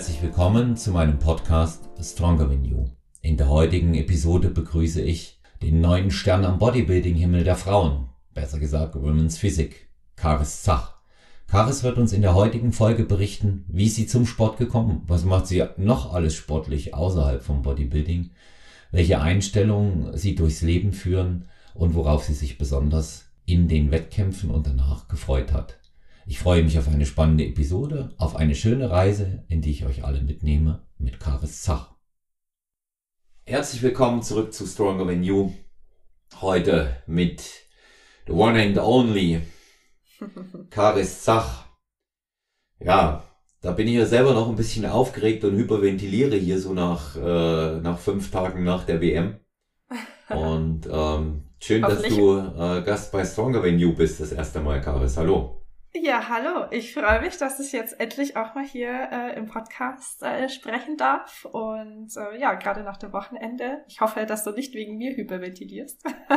herzlich willkommen zu meinem Podcast Stronger Than You. In der heutigen Episode begrüße ich den neuen Stern am Bodybuilding-Himmel der Frauen, besser gesagt Women's Physik, Karis Zach. Karis wird uns in der heutigen Folge berichten, wie sie zum Sport gekommen, was macht sie noch alles sportlich außerhalb vom Bodybuilding, welche Einstellungen sie durchs Leben führen und worauf sie sich besonders in den Wettkämpfen und danach gefreut hat. Ich freue mich auf eine spannende Episode, auf eine schöne Reise, in die ich euch alle mitnehme, mit Karis Zach. Herzlich willkommen zurück zu Stronger Than You. Heute mit the one and only Karis Zach. Ja, da bin ich ja selber noch ein bisschen aufgeregt und hyperventiliere hier so nach, äh, nach fünf Tagen nach der WM. Und ähm, schön, dass du äh, Gast bei Stronger Than You bist das erste Mal, Karis. Hallo. Ja, hallo. Ich freue mich, dass ich jetzt endlich auch mal hier äh, im Podcast äh, sprechen darf. Und äh, ja, gerade nach dem Wochenende. Ich hoffe, dass du nicht wegen mir hyperventilierst.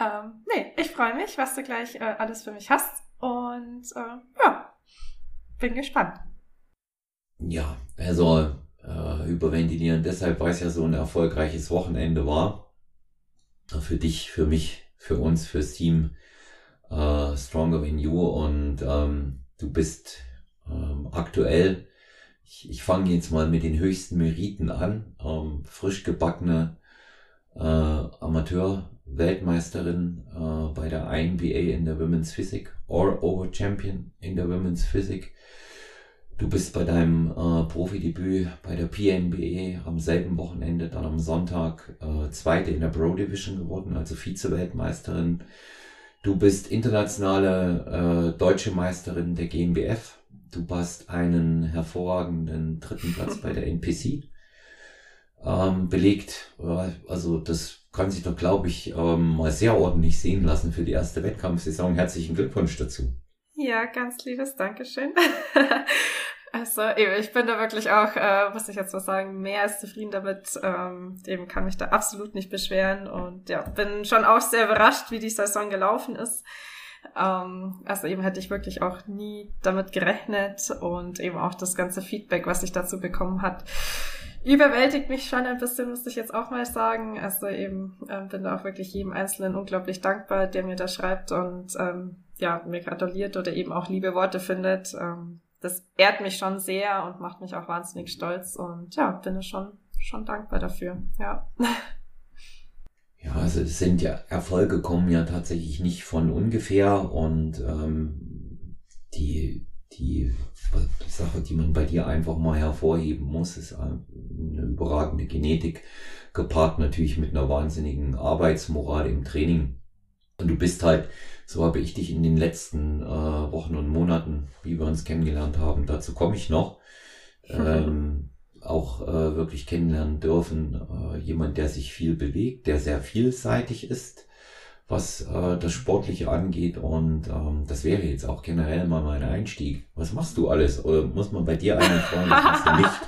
ähm, nee, ich freue mich, was du gleich äh, alles für mich hast. Und äh, ja, bin gespannt. Ja, also äh, hyperventilieren deshalb, weil es ja so ein erfolgreiches Wochenende war. Für dich, für mich, für uns, fürs Team äh, Stronger Than You und ähm, du bist ähm, aktuell, ich, ich fange jetzt mal mit den höchsten Meriten an, ähm, frisch gebackene äh, Amateur-Weltmeisterin äh, bei der INBA in der Women's Physik, All-Over Champion in der Women's Physik. Du bist bei deinem äh, Profidebüt bei der PNBA am selben Wochenende, dann am Sonntag, äh, Zweite in der Pro Division geworden, also Vize-Weltmeisterin. Du bist internationale äh, deutsche Meisterin der GmbF. Du hast einen hervorragenden dritten Platz bei der NPC ähm, belegt. Also das kann sich doch, glaube ich, ähm, mal sehr ordentlich sehen lassen für die erste Wettkampfsaison. Herzlichen Glückwunsch dazu. Ja, ganz liebes Dankeschön. Also eben, ich bin da wirklich auch, äh, muss ich jetzt mal sagen, mehr als zufrieden damit. Ähm, eben kann mich da absolut nicht beschweren und ja, bin schon auch sehr überrascht, wie die Saison gelaufen ist. Ähm, also eben hätte ich wirklich auch nie damit gerechnet und eben auch das ganze Feedback, was ich dazu bekommen hat, überwältigt mich schon ein bisschen, muss ich jetzt auch mal sagen. Also eben äh, bin da auch wirklich jedem Einzelnen unglaublich dankbar, der mir da schreibt und ähm, ja, mir gratuliert oder eben auch liebe Worte findet. Ähm, das ehrt mich schon sehr und macht mich auch wahnsinnig stolz und ja, bin ich schon, schon dankbar dafür, ja. Ja, also es sind ja Erfolge kommen ja tatsächlich nicht von ungefähr und ähm, die, die Sache, die man bei dir einfach mal hervorheben muss, ist eine überragende Genetik, gepaart natürlich mit einer wahnsinnigen Arbeitsmoral im Training. Und du bist halt so habe ich dich in den letzten äh, Wochen und Monaten, wie wir uns kennengelernt haben, dazu komme ich noch, ähm, auch äh, wirklich kennenlernen dürfen. Äh, jemand, der sich viel bewegt, der sehr vielseitig ist, was äh, das Sportliche angeht. Und ähm, das wäre jetzt auch generell mal mein Einstieg. Was machst du alles? Oder muss man bei dir einen fragen, was machst du nicht?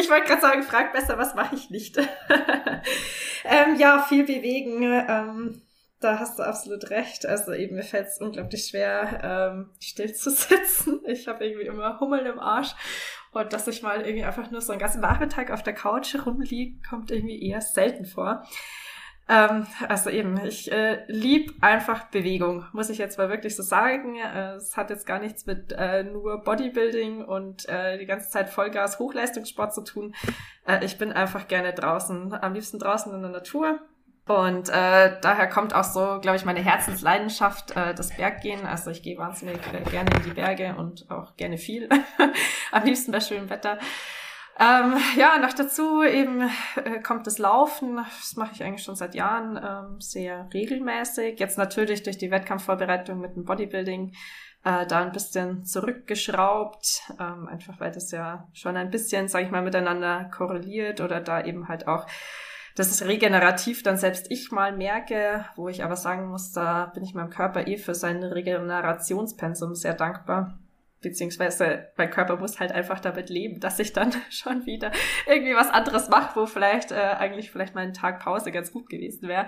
Ich wollte gerade sagen, frag besser, was mache ich nicht? ähm, ja, viel bewegen. Ähm, da hast du absolut recht. Also eben mir fällt es unglaublich schwer, ähm, still zu sitzen. Ich habe irgendwie immer Hummel im Arsch. Und dass ich mal irgendwie einfach nur so einen ganzen Nachmittag auf der Couch rumliege, kommt irgendwie eher selten vor. Ähm, also eben, ich äh, lieb einfach Bewegung, muss ich jetzt mal wirklich so sagen. Äh, es hat jetzt gar nichts mit äh, nur Bodybuilding und äh, die ganze Zeit Vollgas Hochleistungssport zu tun. Äh, ich bin einfach gerne draußen, am liebsten draußen in der Natur und äh, daher kommt auch so, glaube ich, meine Herzensleidenschaft, äh, das Berggehen. Also ich gehe wahnsinnig äh, gerne in die Berge und auch gerne viel. Am liebsten bei schönem Wetter. Ähm, ja, noch dazu eben äh, kommt das Laufen. Das mache ich eigentlich schon seit Jahren ähm, sehr regelmäßig. Jetzt natürlich durch die Wettkampfvorbereitung mit dem Bodybuilding äh, da ein bisschen zurückgeschraubt, ähm, einfach weil das ja schon ein bisschen, sage ich mal, miteinander korreliert oder da eben halt auch das ist regenerativ dann selbst ich mal merke, wo ich aber sagen muss, da bin ich meinem Körper eh für sein Regenerationspensum sehr dankbar. Beziehungsweise mein Körper muss halt einfach damit leben, dass ich dann schon wieder irgendwie was anderes mache, wo vielleicht äh, eigentlich vielleicht mal ein Tag Pause ganz gut gewesen wäre.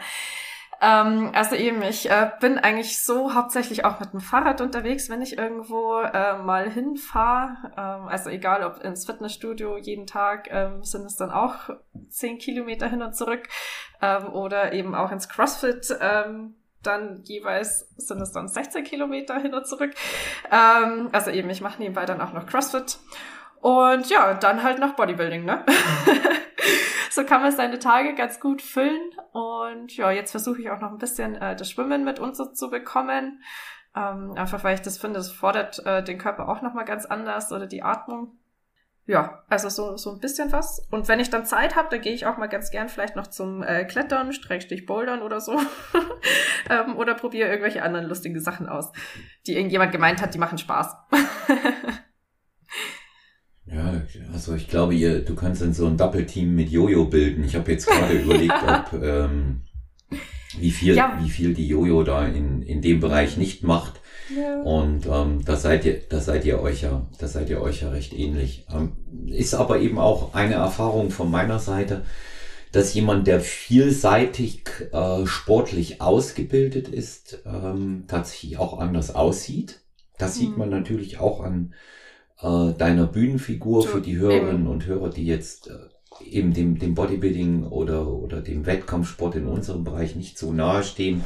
Ähm, also eben, ich äh, bin eigentlich so hauptsächlich auch mit dem Fahrrad unterwegs, wenn ich irgendwo äh, mal hinfahre. Ähm, also egal ob ins Fitnessstudio jeden Tag, ähm, sind es dann auch zehn Kilometer hin und zurück. Ähm, oder eben auch ins CrossFit. Ähm, dann jeweils sind es dann 16 Kilometer hin und zurück. Ähm, also eben, ich mache nebenbei dann auch noch CrossFit. Und ja, dann halt noch Bodybuilding, ne? so kann man seine Tage ganz gut füllen. Und ja, jetzt versuche ich auch noch ein bisschen äh, das Schwimmen mit uns zu bekommen. Ähm, einfach weil ich das finde, es fordert äh, den Körper auch nochmal ganz anders oder die Atmung. Ja, also so, so ein bisschen was. Und wenn ich dann Zeit habe, dann gehe ich auch mal ganz gern vielleicht noch zum äh, Klettern, Streckstich Bouldern oder so. ähm, oder probiere irgendwelche anderen lustigen Sachen aus, die irgendjemand gemeint hat, die machen Spaß. Ja, also ich glaube, ihr, du kannst dann so ein Doppelteam mit Jojo bilden. Ich habe jetzt gerade überlegt, ob ähm, wie viel, ja. wie viel die Jojo da in, in dem Bereich nicht macht. Ja. Und ähm, da seid ihr, da seid ihr euch ja, da seid ihr euch ja recht ähnlich. Ähm, ist aber eben auch eine Erfahrung von meiner Seite, dass jemand, der vielseitig äh, sportlich ausgebildet ist, ähm, tatsächlich auch anders aussieht. Das mhm. sieht man natürlich auch an äh, deiner Bühnenfigur so, für die Hörerinnen und Hörer, die jetzt äh, eben dem, dem Bodybuilding oder, oder dem Wettkampfsport in unserem Bereich nicht so nahe stehen, mhm.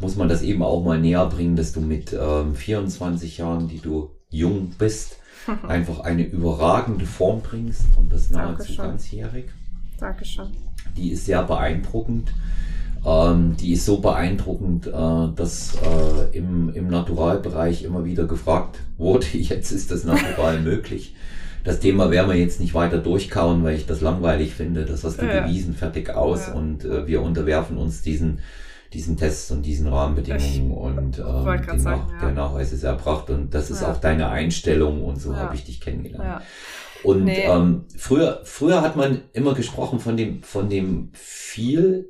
muss man das eben auch mal näher bringen, dass du mit ähm, 24 Jahren, die du jung bist, einfach eine überragende Form bringst und das nahezu Dankeschön. ganzjährig. Dankeschön. Die ist sehr beeindruckend. Ähm, die ist so beeindruckend, äh, dass äh, im, im Naturalbereich immer wieder gefragt wurde, jetzt ist das Natural möglich. Das Thema werden wir jetzt nicht weiter durchkauen, weil ich das langweilig finde. Das hast du ja. bewiesen, fertig aus ja. und äh, wir unterwerfen uns diesen diesen Tests und diesen Rahmenbedingungen ich und ähm, sagen, ja. der Nachweis ist erbracht und das ist auch deine Einstellung und so habe ich dich kennengelernt. Und nee. ähm, früher, früher hat man immer gesprochen von dem, von dem viel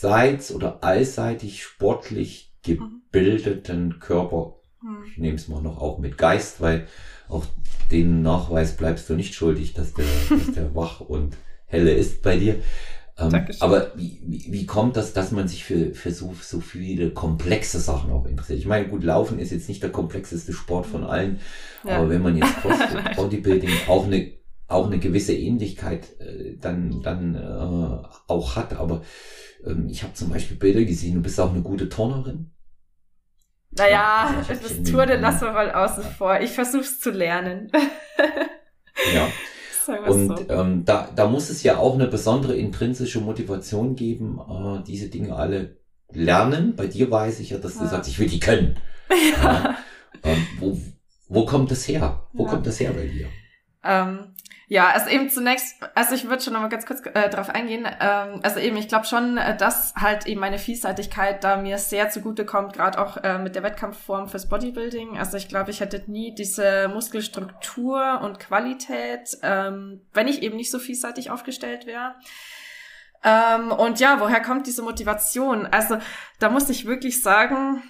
seits- oder allseitig sportlich gebildeten Körper. Mhm. Ich nehme es mal noch auch mit Geist, weil auch den Nachweis bleibst du nicht schuldig, dass der, dass der wach und helle ist bei dir. Ähm, aber wie, wie, wie kommt das, dass man sich für, für so, so viele komplexe Sachen auch interessiert? Ich meine, gut, Laufen ist jetzt nicht der komplexeste Sport von allen, ja. aber wenn man jetzt CrossFit, Bodybuilding auch eine, auch eine gewisse Ähnlichkeit äh, dann, dann äh, auch hat, aber ähm, ich habe zum Beispiel Bilder gesehen, du bist auch eine gute Turnerin. Naja, ja, also das Tour, den lassen wir mal außen vor. Ich versuch's zu lernen. ja. Und so. ähm, da, da muss es ja auch eine besondere intrinsische Motivation geben, äh, diese Dinge alle lernen. Bei dir weiß ich ja, dass du ja. sagst, ich will die können. Ja. Ähm, wo, wo kommt das her? Wo kommt das her bei dir? Ähm, ja, also eben zunächst, also ich würde schon nochmal ganz kurz äh, darauf eingehen. Ähm, also eben, ich glaube schon, äh, dass halt eben meine Vielseitigkeit da mir sehr zugute kommt, gerade auch äh, mit der Wettkampfform fürs Bodybuilding. Also ich glaube, ich hätte nie diese Muskelstruktur und Qualität, ähm, wenn ich eben nicht so vielseitig aufgestellt wäre. Ähm, und ja, woher kommt diese Motivation? Also da muss ich wirklich sagen,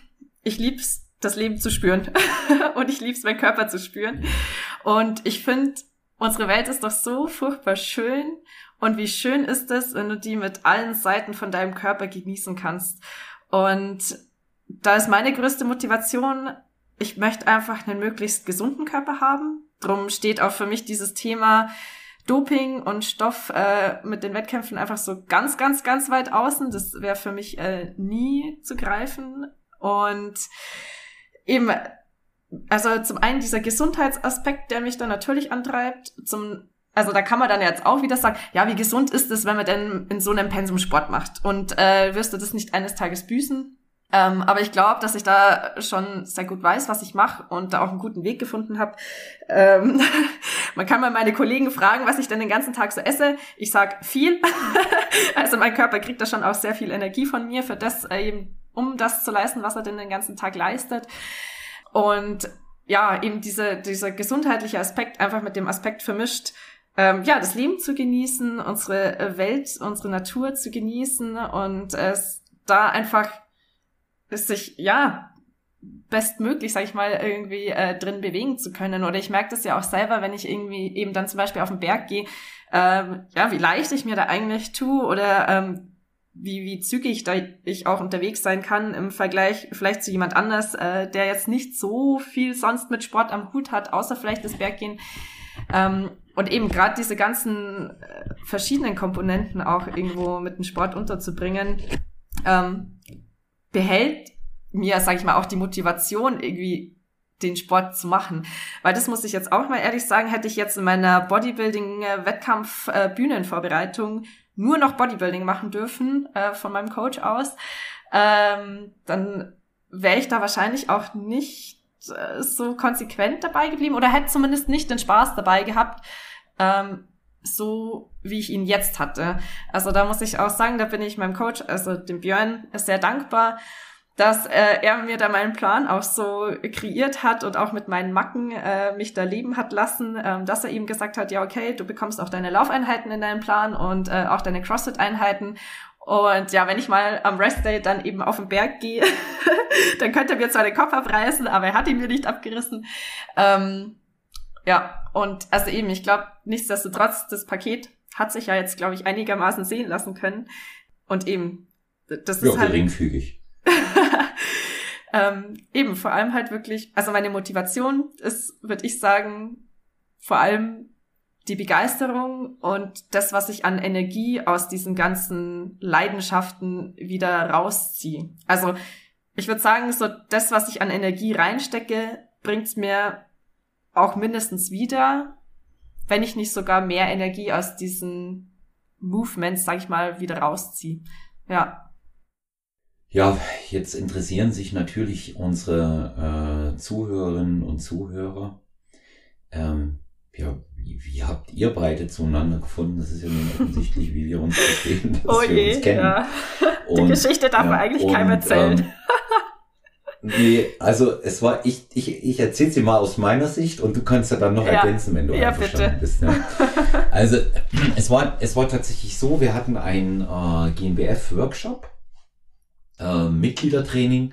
ich lieb's, das Leben zu spüren. und ich lieb's, meinen Körper zu spüren. Und ich finde, Unsere Welt ist doch so furchtbar schön. Und wie schön ist es, wenn du die mit allen Seiten von deinem Körper genießen kannst. Und da ist meine größte Motivation, ich möchte einfach einen möglichst gesunden Körper haben. Drum steht auch für mich dieses Thema Doping und Stoff äh, mit den Wettkämpfen einfach so ganz, ganz, ganz weit außen. Das wäre für mich äh, nie zu greifen. Und eben also zum einen dieser Gesundheitsaspekt, der mich dann natürlich antreibt, zum also da kann man dann jetzt auch wieder sagen, ja, wie gesund ist es, wenn man denn in so einem Pensum Sport macht? Und äh, wirst du das nicht eines Tages büßen? Ähm, aber ich glaube, dass ich da schon sehr gut weiß, was ich mache und da auch einen guten Weg gefunden habe. Ähm, man kann mal meine Kollegen fragen, was ich denn den ganzen Tag so esse. Ich sag viel. also mein Körper kriegt da schon auch sehr viel Energie von mir für das äh, eben, um das zu leisten, was er denn den ganzen Tag leistet. Und ja, eben diese, dieser gesundheitliche Aspekt einfach mit dem Aspekt vermischt, ähm, ja, das Leben zu genießen, unsere äh, Welt, unsere Natur zu genießen und es da einfach sich, ja, bestmöglich, sag ich mal, irgendwie äh, drin bewegen zu können. Oder ich merke das ja auch selber, wenn ich irgendwie eben dann zum Beispiel auf den Berg gehe, ähm, ja, wie leicht ich mir da eigentlich tue oder ähm, wie, wie zügig da ich auch unterwegs sein kann im Vergleich vielleicht zu jemand anders, äh, der jetzt nicht so viel sonst mit Sport am Hut hat, außer vielleicht das Berggehen. Ähm, und eben gerade diese ganzen äh, verschiedenen Komponenten auch irgendwo mit dem Sport unterzubringen, ähm, behält mir, sage ich mal, auch die Motivation irgendwie den Sport zu machen. Weil das muss ich jetzt auch mal ehrlich sagen, hätte ich jetzt in meiner Bodybuilding-Wettkampf-Bühnenvorbereitung nur noch Bodybuilding machen dürfen äh, von meinem Coach aus, ähm, dann wäre ich da wahrscheinlich auch nicht äh, so konsequent dabei geblieben oder hätte zumindest nicht den Spaß dabei gehabt, ähm, so wie ich ihn jetzt hatte. Also da muss ich auch sagen, da bin ich meinem Coach, also dem Björn, sehr dankbar, dass äh, er mir da meinen Plan auch so kreiert hat und auch mit meinen Macken äh, mich da leben hat lassen, ähm, dass er ihm gesagt hat, ja okay, du bekommst auch deine Laufeinheiten in deinen Plan und äh, auch deine CrossFit-Einheiten und ja, wenn ich mal am Restday dann eben auf den Berg gehe, dann könnte er mir zwar den Kopf abreißen, aber er hat ihn mir nicht abgerissen. Ähm, ja, und also eben, ich glaube, nichtsdestotrotz, das Paket hat sich ja jetzt, glaube ich, einigermaßen sehen lassen können. Und eben, das ist ja, halt. geringfügig. ähm, eben, vor allem halt wirklich, also meine Motivation ist, würde ich sagen, vor allem die Begeisterung und das, was ich an Energie aus diesen ganzen Leidenschaften wieder rausziehe. Also ich würde sagen, so das, was ich an Energie reinstecke, bringt's mir auch mindestens wieder, wenn ich nicht sogar mehr Energie aus diesen Movements, sag ich mal, wieder rausziehe. Ja. Ja, jetzt interessieren sich natürlich unsere äh, Zuhörerinnen und Zuhörer. Ähm, ja, wie, wie habt ihr beide zueinander gefunden? Das ist ja nun offensichtlich, wie wir uns verstehen, dass oh wir je, uns kennen. Ja. Und, Die Geschichte darf man eigentlich und, keinem erzählen. Ähm, nee, also es war, ich, ich, ich erzähle sie mal aus meiner Sicht und du kannst ja dann noch Ja. ergänzen, wenn du Ja, einverstanden bitte. bist. Ja. Also es war, es war tatsächlich so, wir hatten ein äh, GmbF-Workshop, äh, Mitgliedertraining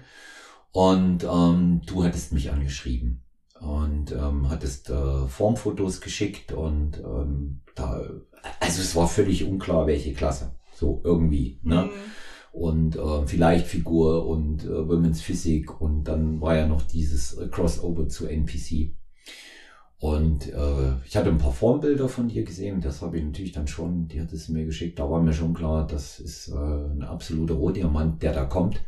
und ähm, du hattest mich angeschrieben und ähm, hattest äh, Formfotos geschickt und ähm, da, also es war völlig unklar, welche Klasse, so irgendwie, ne? Mhm. Und äh, vielleicht Figur und äh, Women's Physik und dann war ja noch dieses äh, Crossover zu NPC. Und äh, ich hatte ein paar Formbilder von dir gesehen, das habe ich natürlich dann schon, die hat es mir geschickt, da war mir schon klar, das ist äh, ein absoluter Rohdiamant, der da kommt.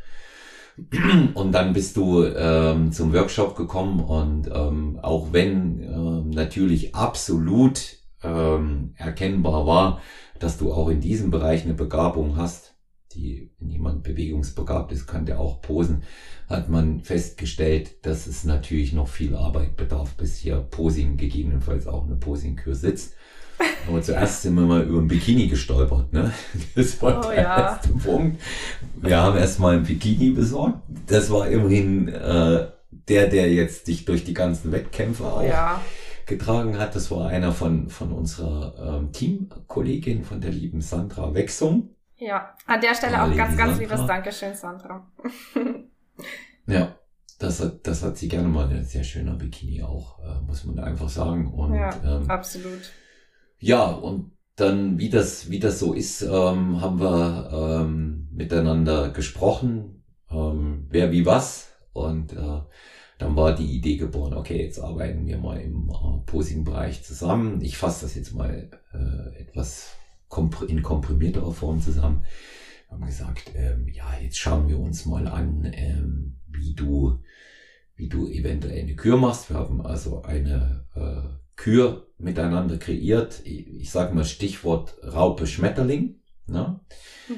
Und dann bist du ähm, zum Workshop gekommen. Und ähm, auch wenn ähm, natürlich absolut ähm, erkennbar war, dass du auch in diesem Bereich eine Begabung hast, die, wenn jemand bewegungsbegabt ist, kann der auch posen, hat man festgestellt, dass es natürlich noch viel Arbeit bedarf, bis hier Posing gegebenenfalls auch eine Posingkür sitzt. Aber zuerst sind wir mal über ein Bikini gestolpert, ne? Das war Oh der ja. erste Punkt. Wir haben erstmal ein Bikini besorgt. Das war immerhin äh, der, der jetzt dich durch die ganzen Wettkämpfe auch Ja. getragen hat. Das war einer von, von unserer ähm, Teamkollegin, von der lieben Sandra Wechsum. Ja. An der Stelle auch ganz, ganz Sandra. liebes Dankeschön, Sandra. Ja, das hat, das hat sie gerne mal. Ein sehr schöner Bikini auch, äh, muss man einfach sagen. Und ja, ähm, absolut. Ja, und dann, wie das, wie das so ist, ähm, haben wir ähm, miteinander gesprochen, ähm, wer wie was. Und äh, dann war die Idee geboren, okay, jetzt arbeiten wir mal im äh, Posing-Bereich zusammen. Ich fasse das jetzt mal äh, etwas in komprimierterer Form zusammen. Wir haben gesagt, ähm, ja, jetzt schauen wir uns mal an, ähm, wie du, wie du eventuell eine Kür machst. Wir haben also eine äh, Kür miteinander kreiert. Ich, ich sage mal Stichwort Raupe Schmetterling. Ne?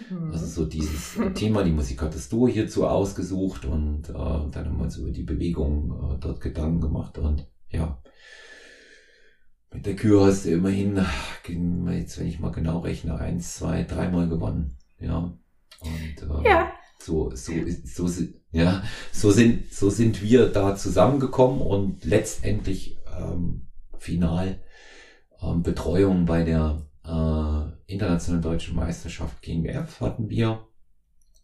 Mhm. Also so dieses Thema, die Musik hattest du hierzu ausgesucht und äh, dann haben wir uns über die Bewegung äh, dort Gedanken gemacht und ja. Mit der Kür hast du immerhin, jetzt wenn ich mal genau rechne, eins, zwei, dreimal gewonnen. Ja. Und äh, Ja. so, so, so, ja, so sind, so sind wir da zusammengekommen und letztendlich ähm, final ähm, Betreuung bei der äh, internationalen deutschen Meisterschaft GmbF hatten wir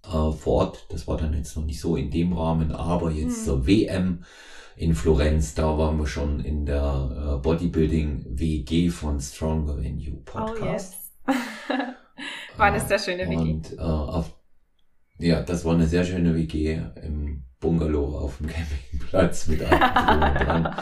äh, vor Ort. Das war dann jetzt noch nicht so in dem Rahmen, aber jetzt Hm. zur WM in Florenz, da waren wir schon in der äh, Bodybuilding WG von Stronger Than You Oh Podcast. yes. War eine sehr schöne WG. Und, äh, auf, ja, das war eine sehr schöne WG im Bungalow auf dem Campingplatz mit einem dran.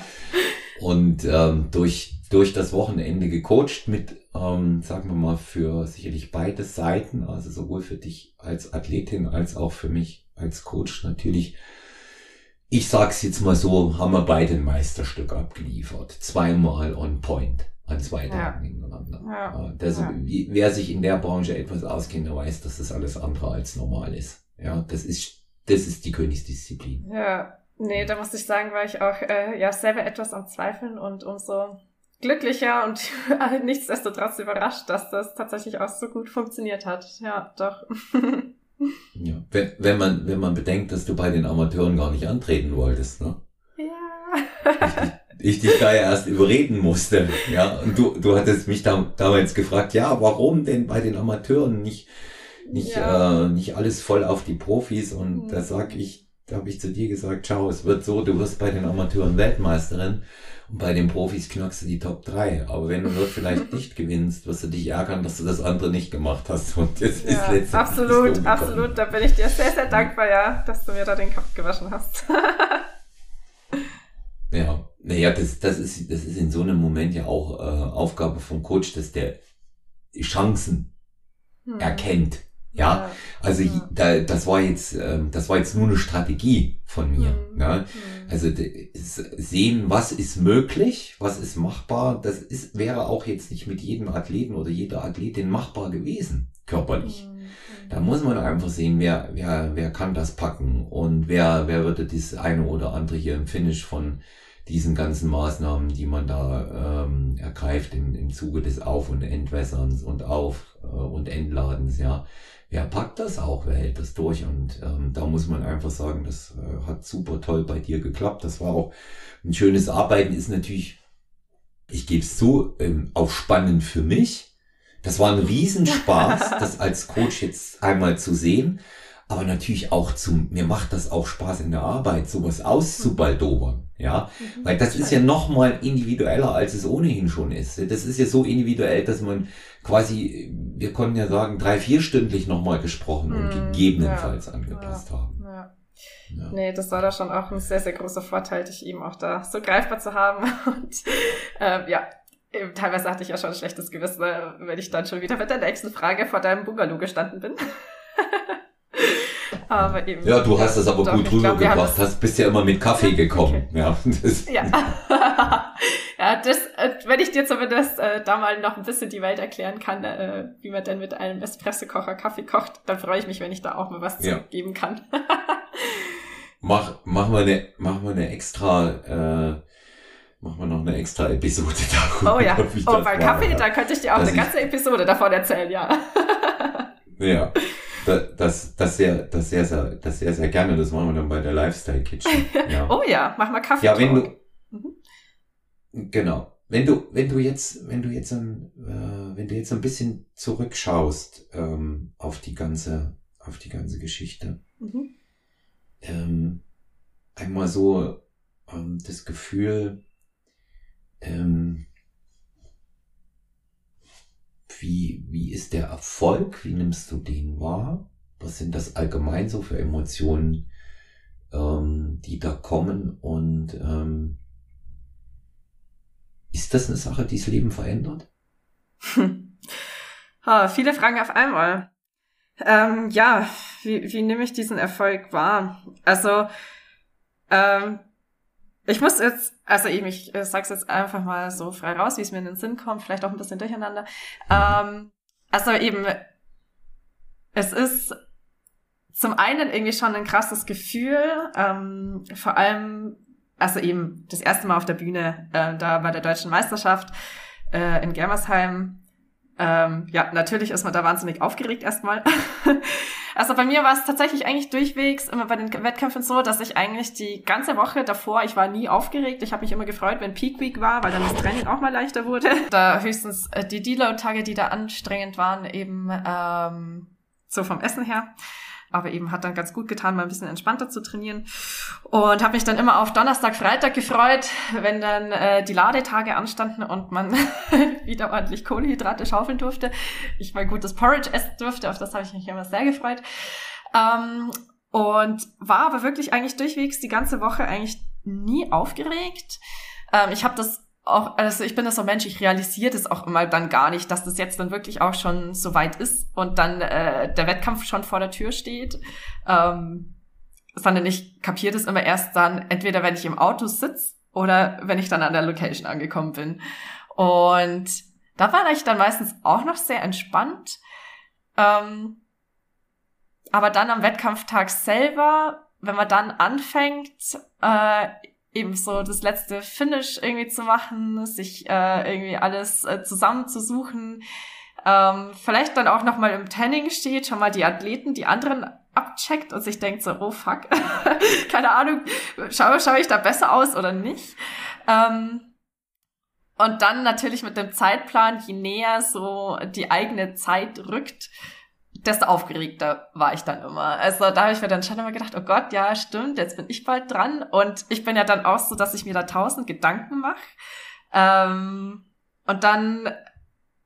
Und ähm, durch, durch das Wochenende gecoacht mit, ähm, sagen wir mal, für sicherlich beide Seiten, also sowohl für dich als Athletin als auch für mich als Coach natürlich. Ich sag's jetzt mal so, haben wir beide ein Meisterstück abgeliefert. Zweimal on point an zwei ja. Tagen hintereinander. Ja. Das, ja. Wer sich in der Branche etwas auskennt, der weiß, dass das alles andere als normal ist. Ja, das ist, das ist die Königsdisziplin. Ja, nee, da muss ich sagen, war ich auch äh, ja selber etwas am Zweifeln und umso glücklicher und nichtsdestotrotz überrascht, dass das tatsächlich auch so gut funktioniert hat. Ja, doch. ja, wenn, wenn man, wenn man bedenkt, dass du bei den Amateuren gar nicht antreten wolltest, ne? Ja ich dich da ja erst überreden musste. Ja, und du, du hattest mich da, damals gefragt, ja, warum denn bei den Amateuren nicht, nicht, ja. äh, nicht alles voll auf die Profis? Und mhm. da sag ich, da habe ich zu dir gesagt, schau, es wird so, du wirst bei den Amateuren Weltmeisterin und bei den Profis knackst du die Top 3. Aber wenn du dort vielleicht nicht gewinnst, wirst du dich ärgern, dass du das andere nicht gemacht hast. Und das ja, ist letztendlich Absolut, absolut. Da bin ich dir sehr, sehr dankbar, ja, dass du mir da den Kopf gewaschen hast. ja, naja, das, das, ist, das ist in so einem Moment ja auch äh, Aufgabe vom Coach, dass der Chancen hm. erkennt. Ja, also ja. Da, das war jetzt, ähm, das war jetzt nur eine Strategie von mir. Mhm. Ja? Mhm. Also sehen, was ist möglich, was ist machbar. Das ist, wäre auch jetzt nicht mit jedem Athleten oder jeder Athletin machbar gewesen, körperlich. Mhm. Da muss man einfach sehen, wer, wer, wer kann das packen und wer, wer würde das eine oder andere hier im Finish von diesen ganzen Maßnahmen, die man da ähm, ergreift im, im Zuge des Auf- und Entwässerns und Auf- äh, und Entladens, ja, wer packt das auch, wer hält das durch? Und ähm, da muss man einfach sagen, das äh, hat super toll bei dir geklappt. Das war auch ein schönes Arbeiten, ist natürlich, ich gebe es zu, ähm, auch spannend für mich. Das war ein Riesenspaß, das als Coach jetzt einmal zu sehen aber natürlich auch zum, mir macht das auch Spaß in der Arbeit, sowas auszubaldobern, ja, mhm. weil das ist ja noch mal individueller, als es ohnehin schon ist. Das ist ja so individuell, dass man quasi, wir konnten ja sagen, drei, vierstündlich noch mal gesprochen und mhm. gegebenenfalls ja. angepasst ja. haben. Ja. Ja. Nee, das war da schon auch ein sehr, sehr großer Vorteil, dich eben auch da so greifbar zu haben. Und äh, ja, teilweise hatte ich ja schon ein schlechtes Gewissen, wenn ich dann schon wieder mit der nächsten Frage vor deinem Bungalow gestanden bin. Aber eben. Ja, du hast das aber doch, gut rübergebracht. Hast bist ja immer mit Kaffee gekommen. Okay. Ja, ja. Ja, das, äh, wenn ich dir zumindest äh, da mal noch ein bisschen die Welt erklären kann, äh, wie man denn mit einem Espressokocher Kaffee kocht, dann freue ich mich, wenn ich da auch mal was ja. zurückgeben kann. mach, mach mal eine, mach mal eine extra, äh, Machen wir noch eine extra Episode darüber. Oh ja. Oh, bei Kaffee, da könnte ich dir auch eine ganze Episode davon erzählen, ja. ja das, das, sehr, das sehr, sehr, das sehr, sehr gerne. Das machen wir dann bei der Lifestyle Kitchen. Ja. oh ja, mach mal Kaffee. Ja, wenn du. Genau. Wenn du, wenn du jetzt, wenn du jetzt ein, äh, wenn du jetzt ein bisschen zurückschaust ähm, auf die ganze, auf die ganze Geschichte, mhm. ähm, einmal so ähm, das Gefühl, ähm, wie, wie ist der Erfolg? Wie nimmst du den wahr? Was sind das allgemein so für Emotionen, ähm, die da kommen? Und ähm, ist das eine Sache, die das Leben verändert? Hm. Ha, viele Fragen auf einmal. Ähm, ja, wie, wie nehme ich diesen Erfolg wahr? Also, ähm, ich muss jetzt, also eben, ich sag's jetzt einfach mal so frei raus, wie es mir in den Sinn kommt, vielleicht auch ein bisschen durcheinander. Ähm, also eben, es ist zum einen irgendwie schon ein krasses Gefühl, ähm, vor allem, also eben das erste Mal auf der Bühne, äh, da bei der deutschen Meisterschaft äh, in Germersheim, ähm, ja, natürlich ist man da wahnsinnig aufgeregt erstmal. also bei mir war es tatsächlich eigentlich durchwegs immer bei den Wettkämpfen so, dass ich eigentlich die ganze Woche davor, ich war nie aufgeregt. Ich habe mich immer gefreut, wenn Peak Week war, weil dann das Training auch mal leichter wurde. Da höchstens äh, die Deload-Tage, die da anstrengend waren, eben ähm, so vom Essen her. Aber eben hat dann ganz gut getan, mal ein bisschen entspannter zu trainieren. Und habe mich dann immer auf Donnerstag, Freitag gefreut, wenn dann äh, die Ladetage anstanden und man wieder ordentlich Kohlehydrate schaufeln durfte. Ich mal gutes Porridge essen durfte, auf das habe ich mich immer sehr gefreut. Ähm, und war aber wirklich eigentlich durchwegs die ganze Woche eigentlich nie aufgeregt. Ähm, ich habe das auch, also ich bin das so Mensch, ich realisiere das auch immer dann gar nicht, dass das jetzt dann wirklich auch schon so weit ist und dann äh, der Wettkampf schon vor der Tür steht. Ähm, sondern ich kapiere das immer erst dann, entweder wenn ich im Auto sitze oder wenn ich dann an der Location angekommen bin. Und da war ich dann meistens auch noch sehr entspannt. Ähm, aber dann am Wettkampftag selber, wenn man dann anfängt, äh, eben so das letzte Finish irgendwie zu machen, sich äh, irgendwie alles äh, zusammenzusuchen, ähm, vielleicht dann auch nochmal im Tanning steht, schon mal die Athleten, die anderen abcheckt und sich denkt so, oh fuck, keine Ahnung, schaue, schaue ich da besser aus oder nicht? Ähm, und dann natürlich mit dem Zeitplan, je näher so die eigene Zeit rückt, desto aufgeregter war ich dann immer. Also da habe ich mir dann schon immer gedacht, oh Gott, ja, stimmt, jetzt bin ich bald dran. Und ich bin ja dann auch so, dass ich mir da tausend Gedanken mache. Ähm, und dann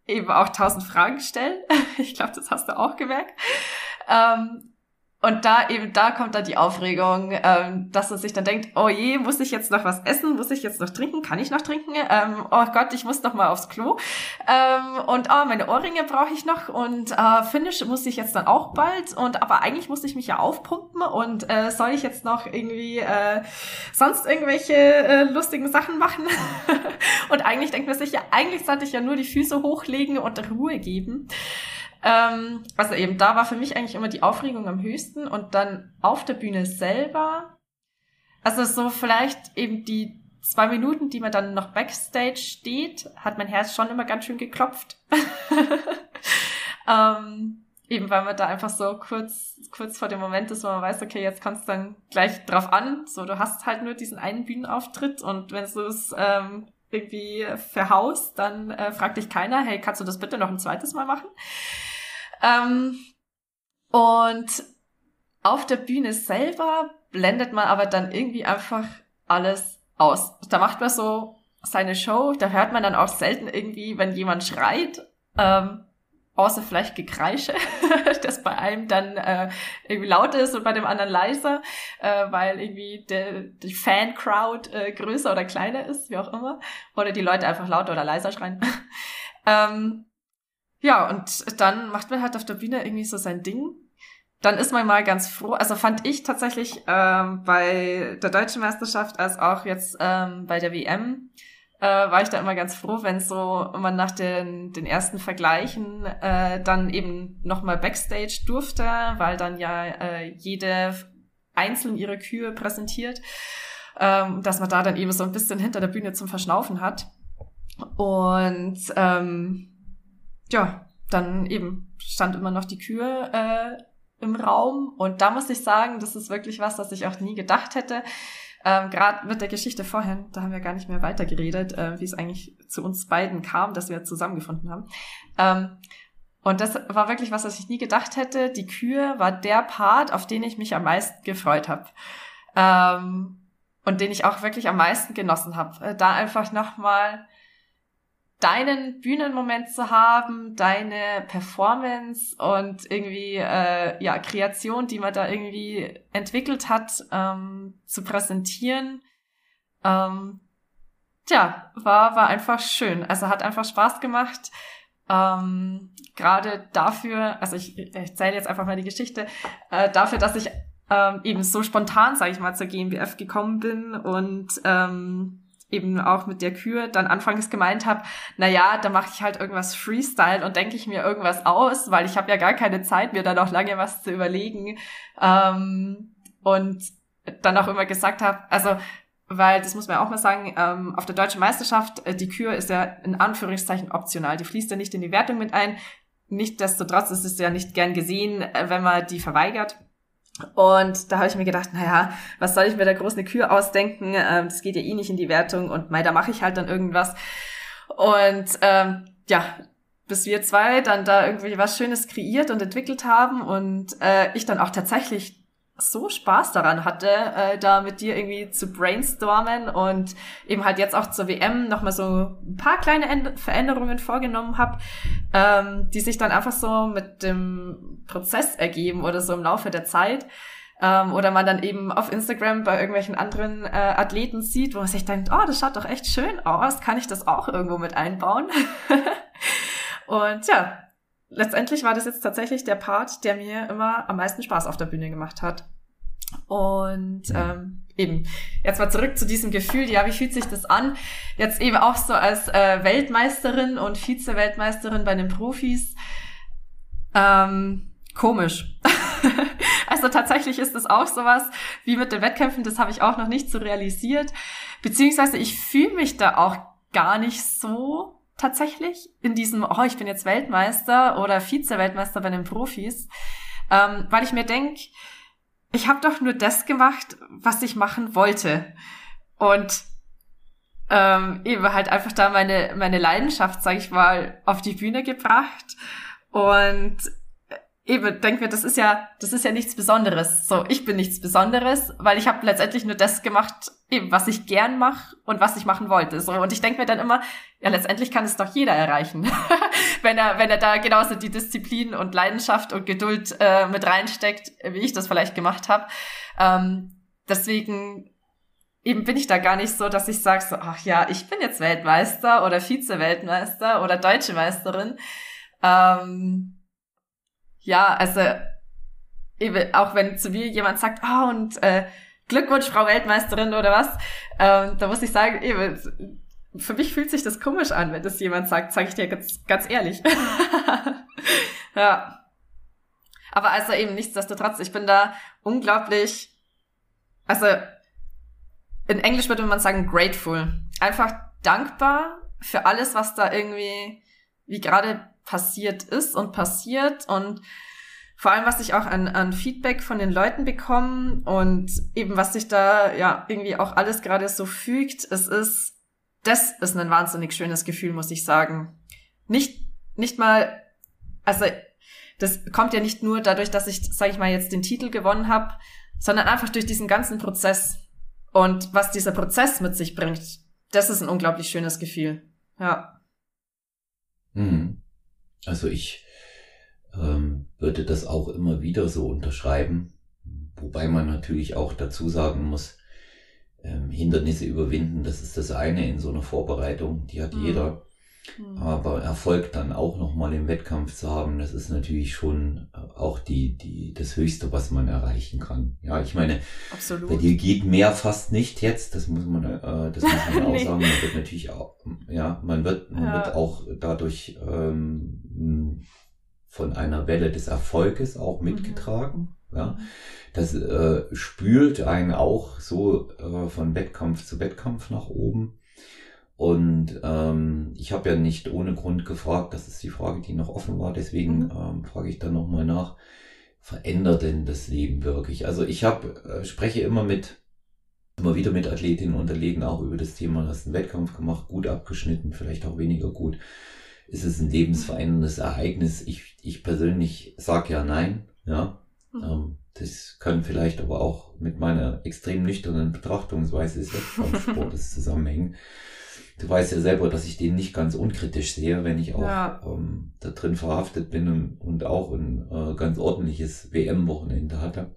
eben auch tausend Fragen stellen. ich glaube, das hast du auch gemerkt. Ähm, und da eben, da kommt dann die Aufregung, ähm, dass man sich dann denkt, oh je, muss ich jetzt noch was essen? Muss ich jetzt noch trinken? Kann ich noch trinken? Ähm, oh Gott, ich muss noch mal aufs Klo. Ähm, und oh, meine Ohrringe brauche ich noch und äh, Finish muss ich jetzt dann auch bald. Und aber eigentlich muss ich mich ja aufpumpen und äh, soll ich jetzt noch irgendwie äh, sonst irgendwelche äh, lustigen Sachen machen? und eigentlich denkt man sich ja, eigentlich sollte ich ja nur die Füße hochlegen und Ruhe geben. Ähm, also eben, da war für mich eigentlich immer die Aufregung am höchsten und dann auf der Bühne selber. Also so vielleicht eben die zwei Minuten, die man dann noch backstage steht, hat mein Herz schon immer ganz schön geklopft. ähm, eben weil man da einfach so kurz, kurz vor dem Moment ist, wo man weiß, okay, jetzt kommt es dann gleich drauf an. So, du hast halt nur diesen einen Bühnenauftritt und wenn du es ähm, irgendwie verhaust, dann äh, fragt dich keiner, hey, kannst du das bitte noch ein zweites Mal machen? Ähm, und auf der Bühne selber blendet man aber dann irgendwie einfach alles aus. Da macht man so seine Show, da hört man dann auch selten irgendwie, wenn jemand schreit, ähm, außer vielleicht Gekreische, das bei einem dann äh, irgendwie laut ist und bei dem anderen leiser, äh, weil irgendwie der, die Fan-Crowd äh, größer oder kleiner ist, wie auch immer, oder die Leute einfach lauter oder leiser schreien. ähm, ja, und dann macht man halt auf der Bühne irgendwie so sein Ding. Dann ist man mal ganz froh. Also fand ich tatsächlich ähm, bei der deutschen Meisterschaft als auch jetzt ähm, bei der WM äh, war ich da immer ganz froh, wenn so man nach den, den ersten Vergleichen äh, dann eben nochmal Backstage durfte, weil dann ja äh, jede einzeln ihre Kühe präsentiert, ähm, dass man da dann eben so ein bisschen hinter der Bühne zum Verschnaufen hat. Und ähm, ja, dann eben stand immer noch die Kühe äh, im Raum. Und da muss ich sagen, das ist wirklich was, das ich auch nie gedacht hätte. Ähm, Gerade mit der Geschichte vorhin, da haben wir gar nicht mehr weitergeredet, äh, wie es eigentlich zu uns beiden kam, dass wir zusammengefunden haben. Ähm, und das war wirklich was, was ich nie gedacht hätte. Die Kühe war der Part, auf den ich mich am meisten gefreut habe. Ähm, und den ich auch wirklich am meisten genossen habe. Äh, da einfach nochmal deinen Bühnenmoment zu haben, deine Performance und irgendwie äh, ja Kreation, die man da irgendwie entwickelt hat, ähm, zu präsentieren. Ähm, tja, war war einfach schön. Also hat einfach Spaß gemacht. Ähm, Gerade dafür, also ich, ich erzähle jetzt einfach mal die Geschichte, äh, dafür, dass ich ähm, eben so spontan, sage ich mal, zur GmbF gekommen bin und ähm, eben auch mit der Kür dann anfangs gemeint habe, na ja, da mache ich halt irgendwas Freestyle und denke ich mir irgendwas aus, weil ich habe ja gar keine Zeit, mir da noch lange was zu überlegen. Ähm, und dann auch immer gesagt habe, also weil das muss man auch mal sagen, ähm, auf der deutschen Meisterschaft, äh, die Kür ist ja in Anführungszeichen optional. Die fließt ja nicht in die Wertung mit ein. Nichtsdestotrotz ist es ja nicht gern gesehen, äh, wenn man die verweigert. Und da habe ich mir gedacht, naja, was soll ich mir da groß eine Kühe ausdenken? Ähm, das geht ja eh nicht in die Wertung und mei, da mache ich halt dann irgendwas. Und ähm, ja, bis wir zwei dann da irgendwie was Schönes kreiert und entwickelt haben und äh, ich dann auch tatsächlich so Spaß daran hatte, äh, da mit dir irgendwie zu brainstormen und eben halt jetzt auch zur WM nochmal so ein paar kleine End Veränderungen vorgenommen habe, ähm, die sich dann einfach so mit dem Prozess ergeben oder so im Laufe der Zeit. Ähm, oder man dann eben auf Instagram bei irgendwelchen anderen äh, Athleten sieht, wo man sich denkt, oh, das schaut doch echt schön aus, kann ich das auch irgendwo mit einbauen? und ja, letztendlich war das jetzt tatsächlich der Part, der mir immer am meisten Spaß auf der Bühne gemacht hat. Und ähm, eben, jetzt mal zurück zu diesem Gefühl, ja, wie fühlt sich das an? Jetzt eben auch so als äh, Weltmeisterin und Vize-Weltmeisterin bei den Profis. Ähm, komisch. also tatsächlich ist es auch sowas wie mit den Wettkämpfen, das habe ich auch noch nicht so realisiert. Beziehungsweise ich fühle mich da auch gar nicht so tatsächlich in diesem, oh, ich bin jetzt Weltmeister oder Vize-Weltmeister bei den Profis, ähm, weil ich mir denke, ich habe doch nur das gemacht, was ich machen wollte. Und ähm, eben halt einfach da meine, meine Leidenschaft, sag ich mal, auf die Bühne gebracht. Und eben denk mir, das ist ja, das ist ja nichts Besonderes. So, ich bin nichts Besonderes, weil ich habe letztendlich nur das gemacht, eben was ich gern mache und was ich machen wollte. So und ich denk mir dann immer, ja letztendlich kann es doch jeder erreichen, wenn er wenn er da genauso die Disziplin und Leidenschaft und Geduld äh, mit reinsteckt, wie ich das vielleicht gemacht habe. Ähm, deswegen eben bin ich da gar nicht so, dass ich sage so, ach ja, ich bin jetzt Weltmeister oder Vize-Weltmeister oder Deutsche Meisterin. Ähm, ja, also eben, auch wenn zu mir jemand sagt, oh, und äh, Glückwunsch, Frau Weltmeisterin oder was, ähm, da muss ich sagen, eben, für mich fühlt sich das komisch an, wenn das jemand sagt, sage ich dir ganz, ganz ehrlich. ja. Aber also eben nichtsdestotrotz, ich bin da unglaublich, also in Englisch würde man sagen grateful. Einfach dankbar für alles, was da irgendwie, wie gerade passiert ist und passiert und vor allem, was ich auch an, an Feedback von den Leuten bekomme und eben was sich da ja irgendwie auch alles gerade so fügt, es ist, das ist ein wahnsinnig schönes Gefühl, muss ich sagen. Nicht, nicht mal, also das kommt ja nicht nur dadurch, dass ich, sage ich mal, jetzt den Titel gewonnen habe, sondern einfach durch diesen ganzen Prozess und was dieser Prozess mit sich bringt. Das ist ein unglaublich schönes Gefühl. Ja. Mhm. Also ich ähm, würde das auch immer wieder so unterschreiben, wobei man natürlich auch dazu sagen muss, ähm, Hindernisse überwinden, das ist das eine in so einer Vorbereitung, die hat mhm. jeder. Mhm. Aber Erfolg dann auch nochmal im Wettkampf zu haben, das ist natürlich schon äh, auch die, die, das Höchste, was man erreichen kann. Ja, ich meine, Absolut. bei dir geht mehr fast nicht jetzt, das muss man, äh, das muss man auch nee. sagen. Man wird natürlich auch, ja, man wird, man ja. wird auch dadurch ähm, von einer Welle des Erfolges auch mhm. mitgetragen. Mhm. Ja, das äh, spült einen auch so äh, von Wettkampf zu Wettkampf nach oben. Und ähm, ich habe ja nicht ohne Grund gefragt, das ist die Frage, die noch offen war, deswegen mhm. ähm, frage ich dann nochmal nach, verändert denn das Leben wirklich? Also ich habe, äh, spreche immer mit, immer wieder mit Athletinnen und Athleten auch über das Thema, hast einen Wettkampf gemacht, gut abgeschnitten, vielleicht auch weniger gut. Ist es ein lebensveränderndes Ereignis? Ich, ich persönlich sage ja nein, ja. Mhm. Ähm, das kann vielleicht aber auch mit meiner extrem nüchternen Betrachtungsweise des Wettkampfsportes zusammenhängen du weißt ja selber, dass ich den nicht ganz unkritisch sehe, wenn ich auch ja. ähm, da drin verhaftet bin und, und auch ein äh, ganz ordentliches WM-Wochenende hatte.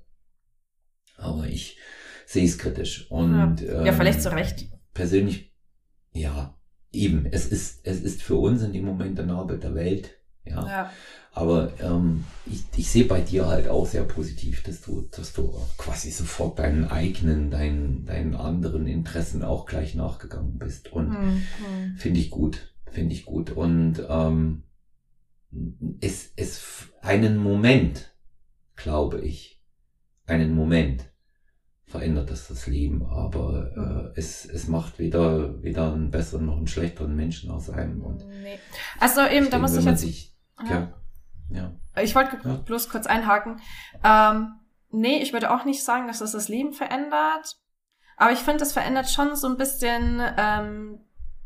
Aber ich sehe es kritisch. Und, ja. ja, vielleicht zu Recht. Persönlich, ja, eben. Es ist, es ist für uns in dem Moment der Narbe der Welt. Ja. ja. Aber ähm, ich, ich sehe bei dir halt auch sehr positiv, dass du, dass du quasi sofort deinen eigenen, deinen, deinen anderen Interessen auch gleich nachgegangen bist. Und mhm. finde ich gut, finde ich gut. Und ähm, es, es einen Moment, glaube ich, einen Moment verändert das das Leben, aber mhm. äh, es, es macht weder, weder einen besseren noch einen schlechteren Menschen aus einem. Und nee. Also eben, da muss ich jetzt... Sich, ja. Ja. Ich wollte ja. bloß kurz einhaken. Ähm, nee, ich würde auch nicht sagen, dass das das Leben verändert. Aber ich finde, es verändert schon so ein bisschen ähm,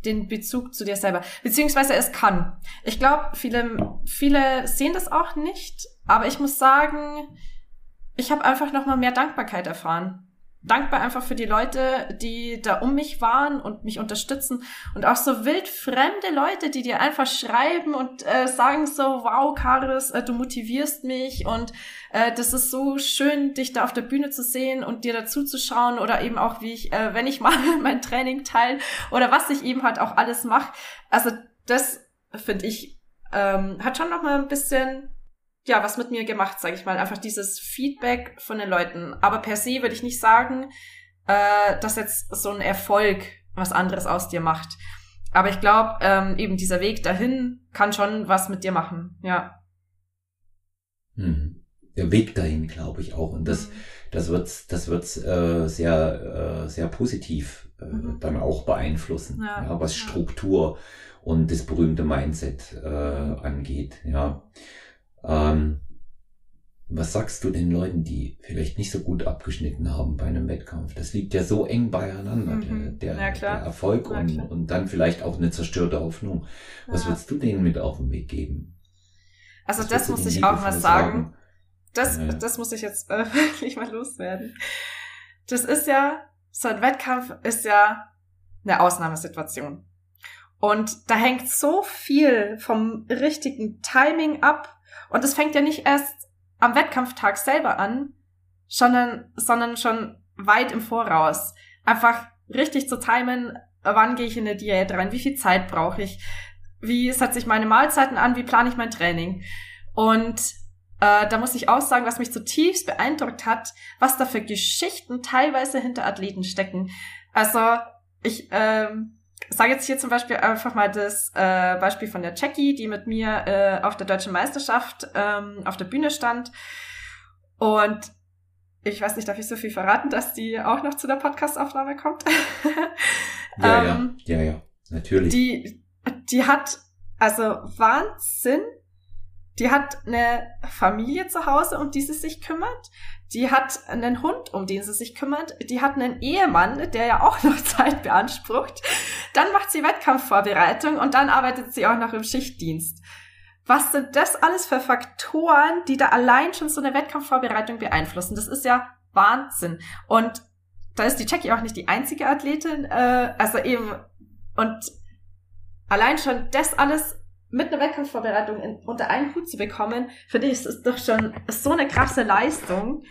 den Bezug zu dir selber. Beziehungsweise es kann. Ich glaube, viele, viele sehen das auch nicht, aber ich muss sagen, ich habe einfach nochmal mehr Dankbarkeit erfahren dankbar einfach für die Leute, die da um mich waren und mich unterstützen und auch so wild fremde Leute, die dir einfach schreiben und äh, sagen so, wow, Karis, äh, du motivierst mich und äh, das ist so schön, dich da auf der Bühne zu sehen und dir dazu zu schauen oder eben auch, wie ich, äh, wenn ich mal mein Training teile oder was ich eben halt auch alles mache. Also das finde ich ähm, hat schon noch mal ein bisschen ja, was mit mir gemacht, sage ich mal. Einfach dieses Feedback von den Leuten. Aber per se würde ich nicht sagen, äh, dass jetzt so ein Erfolg was anderes aus dir macht. Aber ich glaube, ähm, eben dieser Weg dahin kann schon was mit dir machen, ja. Hm. Der Weg dahin, glaube ich auch. Und das, mhm. das wird das wird's, äh, sehr, äh, sehr positiv äh, mhm. dann auch beeinflussen, ja, ja was Struktur und das berühmte Mindset äh, angeht. Ja. Ähm, was sagst du den Leuten, die vielleicht nicht so gut abgeschnitten haben bei einem Wettkampf? Das liegt ja so eng beieinander, mhm. der, der, der, Erfolg und, und dann vielleicht auch eine zerstörte Hoffnung. Was ja. würdest du denen mit auf den Weg geben? Also was das muss ich auch mal sagen. Das, ja. das muss ich jetzt äh, wirklich mal loswerden. Das ist ja, so ein Wettkampf ist ja eine Ausnahmesituation. Und da hängt so viel vom richtigen Timing ab, und es fängt ja nicht erst am Wettkampftag selber an, sondern, sondern schon weit im Voraus. Einfach richtig zu timen, wann gehe ich in eine Diät rein, wie viel Zeit brauche ich, wie setze ich meine Mahlzeiten an, wie plane ich mein Training. Und äh, da muss ich auch sagen, was mich zutiefst beeindruckt hat, was da für Geschichten teilweise hinter Athleten stecken. Also ich ähm, sage jetzt hier zum Beispiel einfach mal das äh, Beispiel von der Jackie, die mit mir äh, auf der deutschen Meisterschaft ähm, auf der Bühne stand. Und ich weiß nicht, darf ich so viel verraten, dass die auch noch zu der Podcastaufnahme kommt? ja, ähm, ja, ja, ja, natürlich. Die, die hat also Wahnsinn die hat eine Familie zu Hause, um die sie sich kümmert. Die hat einen Hund, um den sie sich kümmert. Die hat einen Ehemann, der ja auch noch Zeit beansprucht. Dann macht sie Wettkampfvorbereitung und dann arbeitet sie auch noch im Schichtdienst. Was sind das alles für Faktoren, die da allein schon so eine Wettkampfvorbereitung beeinflussen? Das ist ja Wahnsinn. Und da ist die Jackie auch nicht die einzige Athletin. Äh, also eben, und allein schon das alles mit einer Wettkampfvorbereitung in, unter einen Hut zu bekommen, finde ich, ist doch schon so eine krasse Leistung,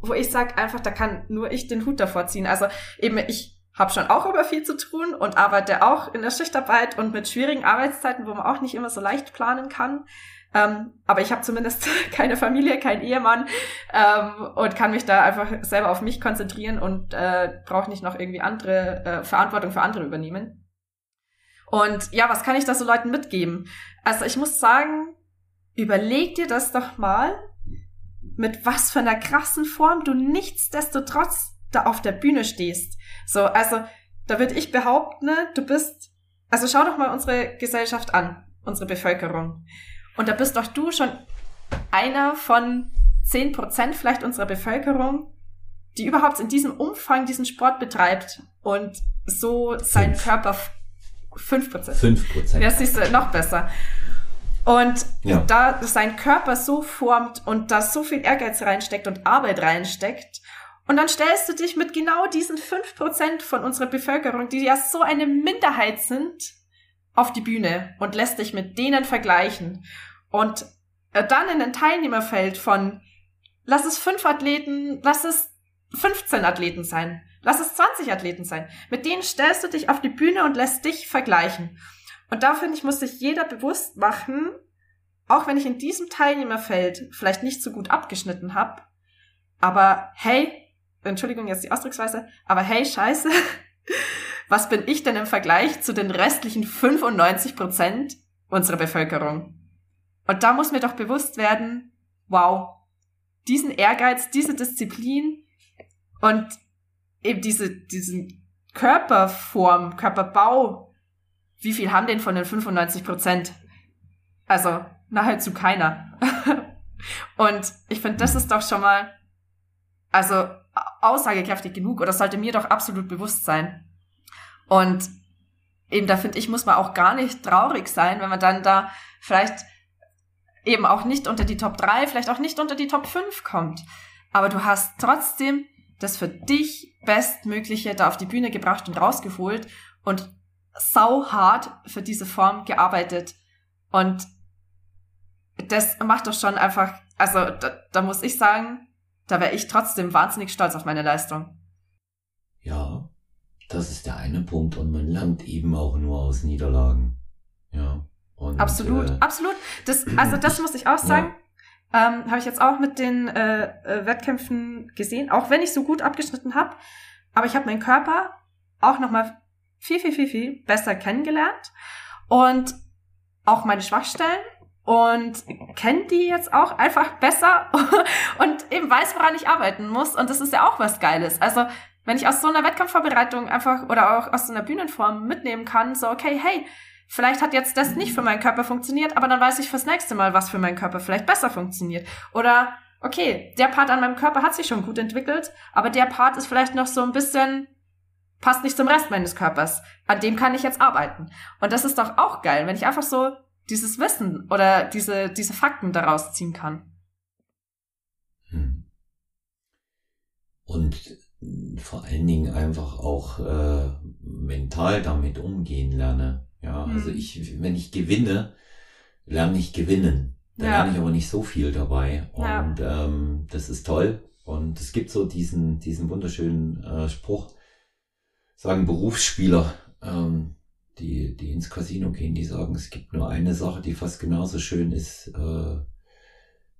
wo ich sage einfach, da kann nur ich den Hut davor ziehen. Also eben, ich habe schon auch über viel zu tun und arbeite auch in der Schichtarbeit und mit schwierigen Arbeitszeiten, wo man auch nicht immer so leicht planen kann. Ähm, aber ich habe zumindest keine Familie, keinen Ehemann ähm, und kann mich da einfach selber auf mich konzentrieren und äh, brauche nicht noch irgendwie andere äh, Verantwortung für andere übernehmen. Und ja, was kann ich da so Leuten mitgeben? Also ich muss sagen, überleg dir das doch mal, mit was für einer krassen Form du nichtsdestotrotz da auf der Bühne stehst. So, also da würde ich behaupten, du bist, also schau doch mal unsere Gesellschaft an, unsere Bevölkerung. Und da bist doch du schon einer von zehn Prozent vielleicht unserer Bevölkerung, die überhaupt in diesem Umfang diesen Sport betreibt und so seinen Körper 5 Prozent. 5 Prozent. Ja, siehst du, noch besser. Und ja. da sein Körper so formt und da so viel Ehrgeiz reinsteckt und Arbeit reinsteckt, und dann stellst du dich mit genau diesen 5 Prozent von unserer Bevölkerung, die ja so eine Minderheit sind, auf die Bühne und lässt dich mit denen vergleichen. Und äh, dann in ein Teilnehmerfeld von, lass es fünf Athleten, lass es 15 Athleten sein. Lass es 20 Athleten sein. Mit denen stellst du dich auf die Bühne und lässt dich vergleichen. Und da finde ich, muss sich jeder bewusst machen, auch wenn ich in diesem Teilnehmerfeld vielleicht nicht so gut abgeschnitten habe, aber hey, Entschuldigung jetzt die Ausdrucksweise, aber hey, scheiße, was bin ich denn im Vergleich zu den restlichen 95 Prozent unserer Bevölkerung? Und da muss mir doch bewusst werden, wow, diesen Ehrgeiz, diese Disziplin und eben diese, diesen Körperform, Körperbau, wie viel haben denn von den 95 Prozent? Also nahezu keiner. Und ich finde, das ist doch schon mal, also aussagekräftig genug oder sollte mir doch absolut bewusst sein. Und eben da finde ich, muss man auch gar nicht traurig sein, wenn man dann da vielleicht eben auch nicht unter die Top 3, vielleicht auch nicht unter die Top 5 kommt. Aber du hast trotzdem das für dich Bestmögliche da auf die Bühne gebracht und rausgeholt und sau hart für diese Form gearbeitet. Und das macht doch schon einfach, also da, da muss ich sagen, da wäre ich trotzdem wahnsinnig stolz auf meine Leistung. Ja, das ist der eine Punkt und man lernt eben auch nur aus Niederlagen. Ja. Und, absolut, äh, absolut. Das, also das muss ich auch sagen. Ja. Ähm, habe ich jetzt auch mit den äh, äh, Wettkämpfen gesehen, auch wenn ich so gut abgeschnitten habe. Aber ich habe meinen Körper auch nochmal viel, viel, viel, viel besser kennengelernt und auch meine Schwachstellen und kenne die jetzt auch einfach besser und eben weiß, woran ich arbeiten muss. Und das ist ja auch was Geiles. Also wenn ich aus so einer Wettkampfvorbereitung einfach oder auch aus so einer Bühnenform mitnehmen kann, so, okay, hey, vielleicht hat jetzt das nicht für meinen Körper funktioniert, aber dann weiß ich fürs nächste Mal, was für meinen Körper vielleicht besser funktioniert. Oder, okay, der Part an meinem Körper hat sich schon gut entwickelt, aber der Part ist vielleicht noch so ein bisschen, passt nicht zum Rest meines Körpers. An dem kann ich jetzt arbeiten. Und das ist doch auch geil, wenn ich einfach so dieses Wissen oder diese, diese Fakten daraus ziehen kann. Hm. Und vor allen Dingen einfach auch äh, mental damit umgehen lerne. Ja, also mhm. ich, wenn ich gewinne, lerne ich gewinnen. Da ja. lerne ich aber nicht so viel dabei. Und ja. ähm, das ist toll. Und es gibt so diesen, diesen wunderschönen äh, Spruch, sagen Berufsspieler, ähm, die, die ins Casino gehen, die sagen, es gibt nur eine Sache, die fast genauso schön ist, äh,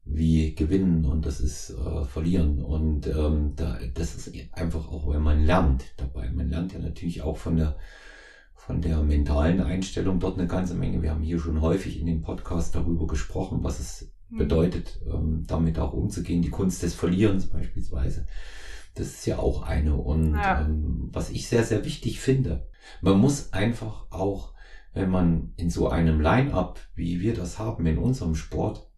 wie gewinnen und das ist äh, verlieren. Und ähm, da, das ist einfach auch, wenn man lernt dabei. Man lernt ja natürlich auch von der von der mentalen Einstellung dort eine ganze Menge. Wir haben hier schon häufig in dem Podcast darüber gesprochen, was es mhm. bedeutet, ähm, damit auch umzugehen. Die Kunst des Verlierens beispielsweise. Das ist ja auch eine. Und ja. ähm, was ich sehr, sehr wichtig finde, man muss einfach auch, wenn man in so einem Line-up, wie wir das haben in unserem Sport,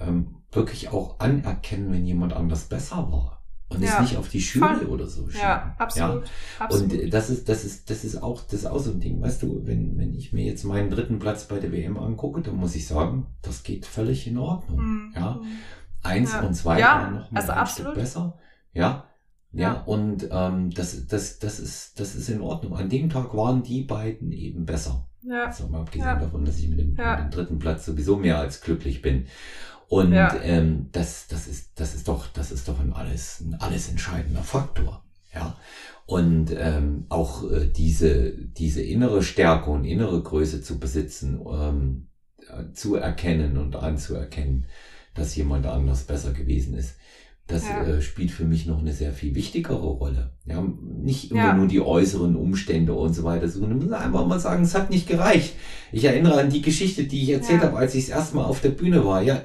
ähm, wirklich auch anerkennen, wenn jemand anders besser war. Und ja. es nicht auf die Schule Voll. oder so schieben. Ja, absolut. Ja? absolut. Und das ist, das ist, das ist auch, das ist auch so ein Ding. Weißt du, wenn, wenn ich mir jetzt meinen dritten Platz bei der WM angucke, dann muss ich sagen, das geht völlig in Ordnung. Mhm. Ja. Eins ja. und zwei ja, waren noch mal also ein absolut. Stück besser. Ja. Ja, ja. und ähm, das, das, das, ist, das ist in Ordnung. An dem Tag waren die beiden eben besser. Ja. Also mal abgesehen ja. davon, dass ich mit dem, ja. mit dem dritten Platz sowieso mehr als glücklich bin. Und ja. ähm, das, das ist, das ist doch, das ist doch ein alles, ein alles entscheidender Faktor. Ja. Und ähm, auch äh, diese, diese innere Stärke und innere Größe zu besitzen, ähm, äh, zu erkennen und anzuerkennen, dass jemand anders besser gewesen ist. Das ja. äh, spielt für mich noch eine sehr viel wichtigere Rolle. Ja, nicht immer ja. nur die äußeren Umstände und so weiter, sondern muss einfach mal sagen, es hat nicht gereicht. Ich erinnere an die Geschichte, die ich erzählt ja. habe, als ich das erste Mal auf der Bühne war. Ja,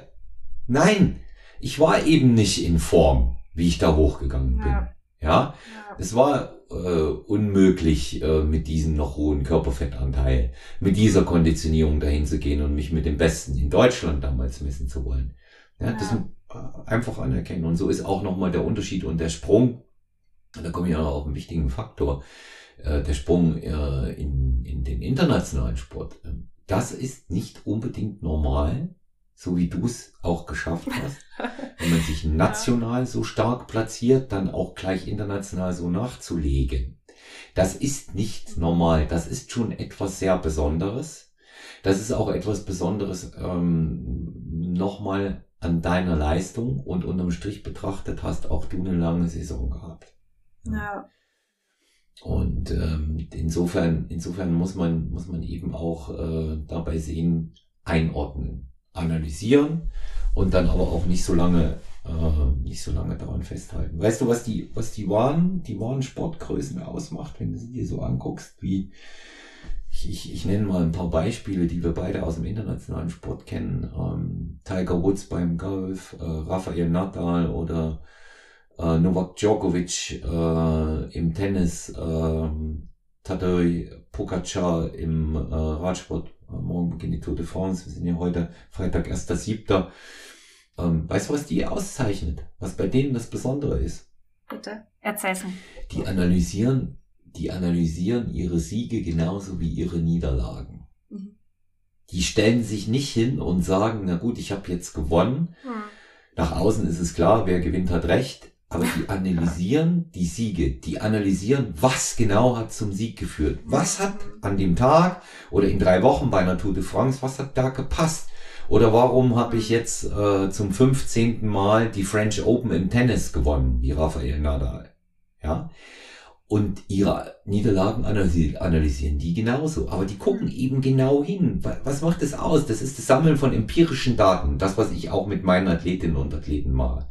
Nein, ich war eben nicht in Form, wie ich da hochgegangen bin. Ja, es war äh, unmöglich, äh, mit diesem noch hohen Körperfettanteil, mit dieser Konditionierung dahin zu gehen und mich mit dem Besten in Deutschland damals messen zu wollen. Ja, das einfach anerkennen. Und so ist auch nochmal der Unterschied und der Sprung. Da komme ich auch auf einen wichtigen Faktor. Äh, der Sprung äh, in, in den internationalen Sport. Ähm, das ist nicht unbedingt normal so wie du es auch geschafft hast. Wenn man sich national so stark platziert, dann auch gleich international so nachzulegen. Das ist nicht normal. Das ist schon etwas sehr Besonderes. Das ist auch etwas Besonderes ähm, nochmal an deiner Leistung und unterm Strich betrachtet hast auch du eine lange Saison gehabt. Ja. Und ähm, insofern, insofern muss man, muss man eben auch äh, dabei sehen, einordnen analysieren und dann aber auch nicht so lange, äh, nicht so lange daran festhalten. Weißt du, was die, was die wahren, die wahren Sportgrößen ausmacht, wenn du sie dir so anguckst, wie ich, ich, ich nenne mal ein paar Beispiele, die wir beide aus dem internationalen Sport kennen. Ähm, Tiger Woods beim Golf, äh, Rafael Nadal oder äh, Novak Djokovic äh, im Tennis, äh, Tadej Pogacar im äh, Radsport Morgen beginnt die Tour de France. Wir sind ja heute Freitag, 1.7. Ähm, weißt du, was die auszeichnet? Was bei denen das Besondere ist? Bitte, erzähl's mir. Die analysieren die analysieren ihre Siege genauso wie ihre Niederlagen. Mhm. Die stellen sich nicht hin und sagen, na gut, ich habe jetzt gewonnen. Mhm. Nach außen ist es klar, wer gewinnt, hat recht. Aber die analysieren die Siege, die analysieren, was genau hat zum Sieg geführt. Was hat an dem Tag oder in drei Wochen bei einer Tour de France, was hat da gepasst? Oder warum habe ich jetzt äh, zum 15. Mal die French Open im Tennis gewonnen, wie Rafael Nadal? Ja. Und ihre Niederlagen analysieren die genauso. Aber die gucken eben genau hin. Was macht das aus? Das ist das Sammeln von empirischen Daten. Das, was ich auch mit meinen Athletinnen und Athleten mache.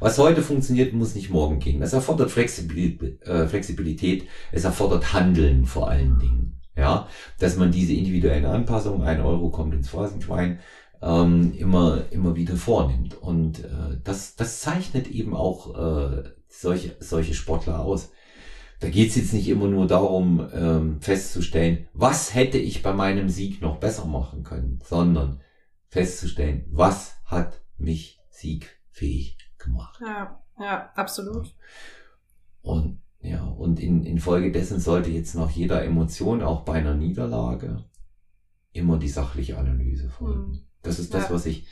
Was heute funktioniert, muss nicht morgen gehen. Das erfordert äh, Flexibilität. Es erfordert Handeln vor allen Dingen. Ja, dass man diese individuellen Anpassungen, ein Euro kommt ins Phrasenschwein, ähm, immer, immer wieder vornimmt. Und äh, das, das zeichnet eben auch äh, solche, solche Sportler aus. Da geht's jetzt nicht immer nur darum, ähm, festzustellen, was hätte ich bei meinem Sieg noch besser machen können, sondern festzustellen, was hat mich siegfähig gemacht. Ja, ja, absolut. Und ja, und in, infolgedessen sollte jetzt nach jeder Emotion, auch bei einer Niederlage, immer die sachliche Analyse folgen. Hm. Das ist das, ja. was ich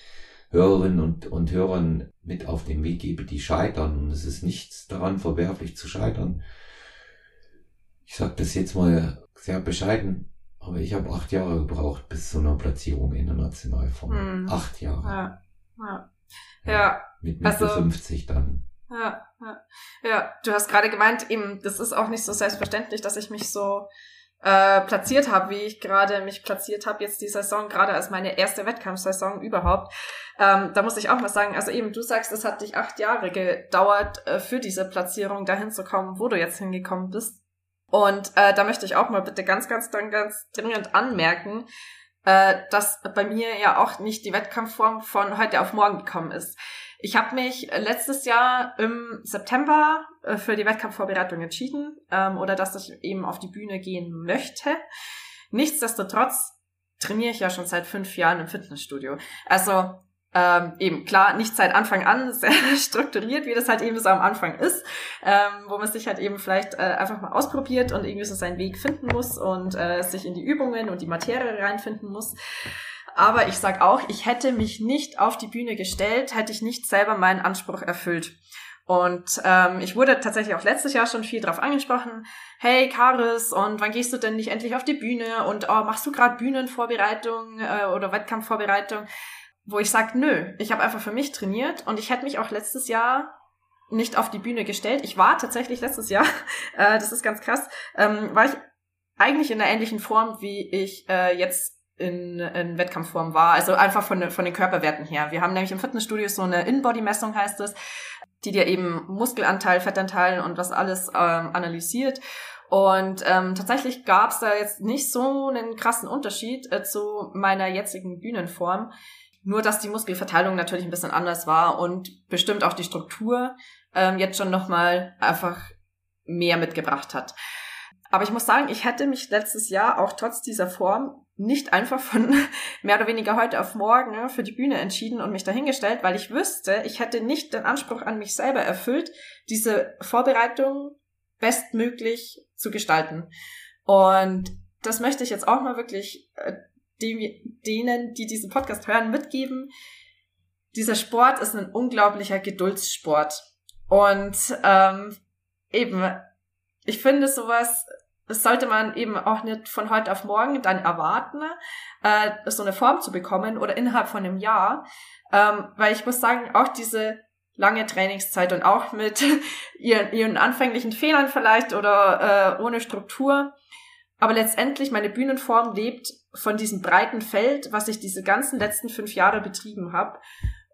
Hörerinnen und, und Hörern mit auf den Weg gebe, die scheitern. Und es ist nichts daran verwerflich zu scheitern. Ich sage das jetzt mal sehr bescheiden, aber ich habe acht Jahre gebraucht bis zu einer Platzierung international Hm. Acht Jahre. Ja. ja. ja. Mit Mitte also, 50 dann. Ja, ja. ja, du hast gerade gemeint, eben, das ist auch nicht so selbstverständlich, dass ich mich so äh, platziert habe, wie ich gerade mich platziert habe jetzt die Saison, gerade als meine erste Wettkampfsaison überhaupt. Ähm, da muss ich auch mal sagen, also eben, du sagst, es hat dich acht Jahre gedauert, äh, für diese Platzierung dahin zu kommen, wo du jetzt hingekommen bist. Und äh, da möchte ich auch mal bitte ganz, ganz, ganz, ganz dringend anmerken, äh, dass bei mir ja auch nicht die Wettkampfform von heute auf morgen gekommen ist. Ich habe mich letztes Jahr im September äh, für die Wettkampfvorbereitung entschieden ähm, oder dass ich eben auf die Bühne gehen möchte. Nichtsdestotrotz trainiere ich ja schon seit fünf Jahren im Fitnessstudio. Also ähm, eben klar, nicht seit Anfang an sehr strukturiert, wie das halt eben so am Anfang ist, ähm, wo man sich halt eben vielleicht äh, einfach mal ausprobiert und irgendwie so seinen Weg finden muss und äh, sich in die Übungen und die Materie reinfinden muss. Aber ich sag auch, ich hätte mich nicht auf die Bühne gestellt, hätte ich nicht selber meinen Anspruch erfüllt. Und ähm, ich wurde tatsächlich auch letztes Jahr schon viel drauf angesprochen. Hey Karis, und wann gehst du denn nicht endlich auf die Bühne? Und oh, machst du gerade Bühnenvorbereitung äh, oder Wettkampfvorbereitung? Wo ich sag, nö, ich habe einfach für mich trainiert und ich hätte mich auch letztes Jahr nicht auf die Bühne gestellt. Ich war tatsächlich letztes Jahr, äh, das ist ganz krass, ähm, war ich eigentlich in einer ähnlichen Form, wie ich äh, jetzt in, in Wettkampfform war. Also einfach von, von den Körperwerten her. Wir haben nämlich im Fitnessstudio so eine In-Body-Messung, heißt es, die dir eben Muskelanteil, Fettanteil und was alles ähm, analysiert. Und ähm, tatsächlich gab es da jetzt nicht so einen krassen Unterschied äh, zu meiner jetzigen Bühnenform. Nur, dass die Muskelverteilung natürlich ein bisschen anders war und bestimmt auch die Struktur ähm, jetzt schon nochmal einfach mehr mitgebracht hat. Aber ich muss sagen, ich hätte mich letztes Jahr auch trotz dieser Form nicht einfach von mehr oder weniger heute auf morgen für die Bühne entschieden und mich dahingestellt, weil ich wüsste, ich hätte nicht den Anspruch an mich selber erfüllt, diese Vorbereitung bestmöglich zu gestalten. Und das möchte ich jetzt auch mal wirklich äh, dem, denen, die diesen Podcast hören, mitgeben. Dieser Sport ist ein unglaublicher Geduldssport. Und ähm, eben, ich finde sowas das sollte man eben auch nicht von heute auf morgen dann erwarten, äh, so eine Form zu bekommen oder innerhalb von einem Jahr. Ähm, weil ich muss sagen, auch diese lange Trainingszeit und auch mit ihren, ihren anfänglichen Fehlern vielleicht oder äh, ohne Struktur. Aber letztendlich meine Bühnenform lebt von diesem breiten Feld, was ich diese ganzen letzten fünf Jahre betrieben habe.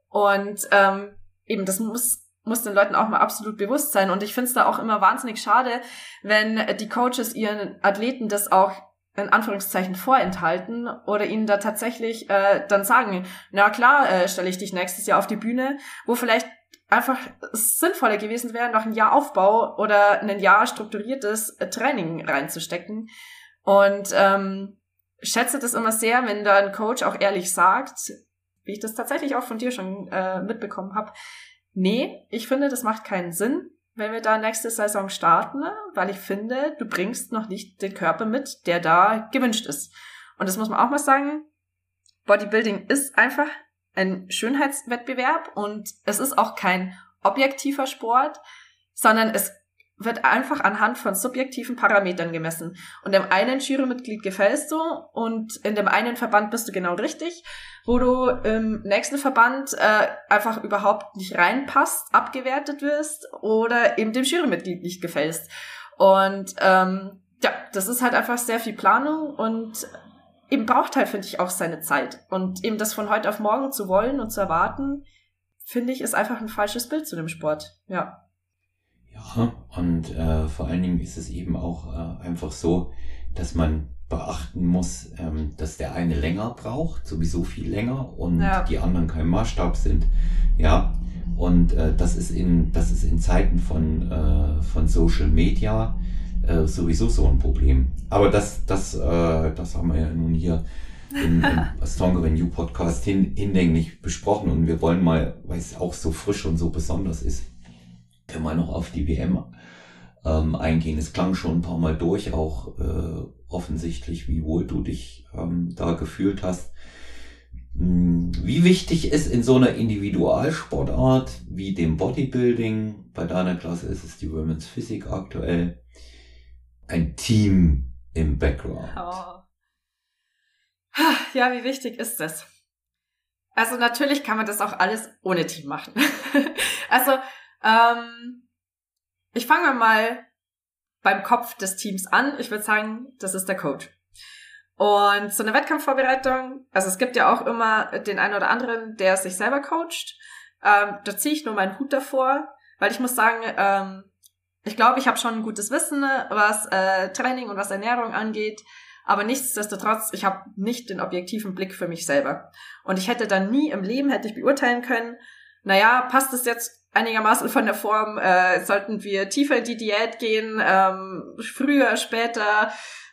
Und ähm, eben, das muss muss den Leuten auch mal absolut bewusst sein. Und ich finde es da auch immer wahnsinnig schade, wenn die Coaches ihren Athleten das auch in Anführungszeichen vorenthalten oder ihnen da tatsächlich äh, dann sagen, na klar, äh, stelle ich dich nächstes Jahr auf die Bühne, wo vielleicht einfach sinnvoller gewesen wäre, noch ein Jahr Aufbau oder ein Jahr strukturiertes Training reinzustecken. Und ähm, schätze das immer sehr, wenn da ein Coach auch ehrlich sagt, wie ich das tatsächlich auch von dir schon äh, mitbekommen habe, nee, ich finde, das macht keinen Sinn. wenn wir da nächste Saison starten, weil ich finde, du bringst noch nicht den Körper mit, der da gewünscht ist. Und das muss man auch mal sagen. Bodybuilding ist einfach ein Schönheitswettbewerb und es ist auch kein objektiver Sport, sondern es wird einfach anhand von subjektiven Parametern gemessen. Und dem einen Jurymitglied gefällst du und in dem einen Verband bist du genau richtig, wo du im nächsten Verband äh, einfach überhaupt nicht reinpasst, abgewertet wirst oder eben dem Jurymitglied nicht gefällst. Und ähm, ja, das ist halt einfach sehr viel Planung und eben braucht halt, finde ich, auch seine Zeit. Und eben das von heute auf morgen zu wollen und zu erwarten, finde ich, ist einfach ein falsches Bild zu dem Sport. Ja. Ja, und äh, vor allen Dingen ist es eben auch äh, einfach so, dass man beachten muss, ähm, dass der eine länger braucht, sowieso viel länger, und ja. die anderen kein Maßstab sind. Ja, und äh, das ist in das ist in Zeiten von äh, von Social Media äh, sowieso so ein Problem. Aber das das äh, das haben wir ja nun hier im, im Stronger Than You Podcast hin, hinlänglich besprochen und wir wollen mal, weil es auch so frisch und so besonders ist, können wir noch auf die WM ähm, eingehen. Es klang schon ein paar Mal durch, auch äh, offensichtlich, wie wohl du dich ähm, da gefühlt hast. Hm, wie wichtig ist in so einer Individualsportart wie dem Bodybuilding, bei deiner Klasse ist es die Women's Physik aktuell, ein Team im Background? Oh. Ja, wie wichtig ist das? Also natürlich kann man das auch alles ohne Team machen. also ähm, ich fange mal beim Kopf des Teams an. Ich würde sagen, das ist der Coach. Und so eine Wettkampfvorbereitung, also es gibt ja auch immer den einen oder anderen, der sich selber coacht. Ähm, da ziehe ich nur meinen Hut davor, weil ich muss sagen, ähm, ich glaube, ich habe schon ein gutes Wissen, was äh, Training und was Ernährung angeht. Aber nichtsdestotrotz, ich habe nicht den objektiven Blick für mich selber. Und ich hätte dann nie im Leben, hätte ich beurteilen können, naja, passt es jetzt einigermaßen von der Form, äh, sollten wir tiefer in die Diät gehen, ähm, früher, später,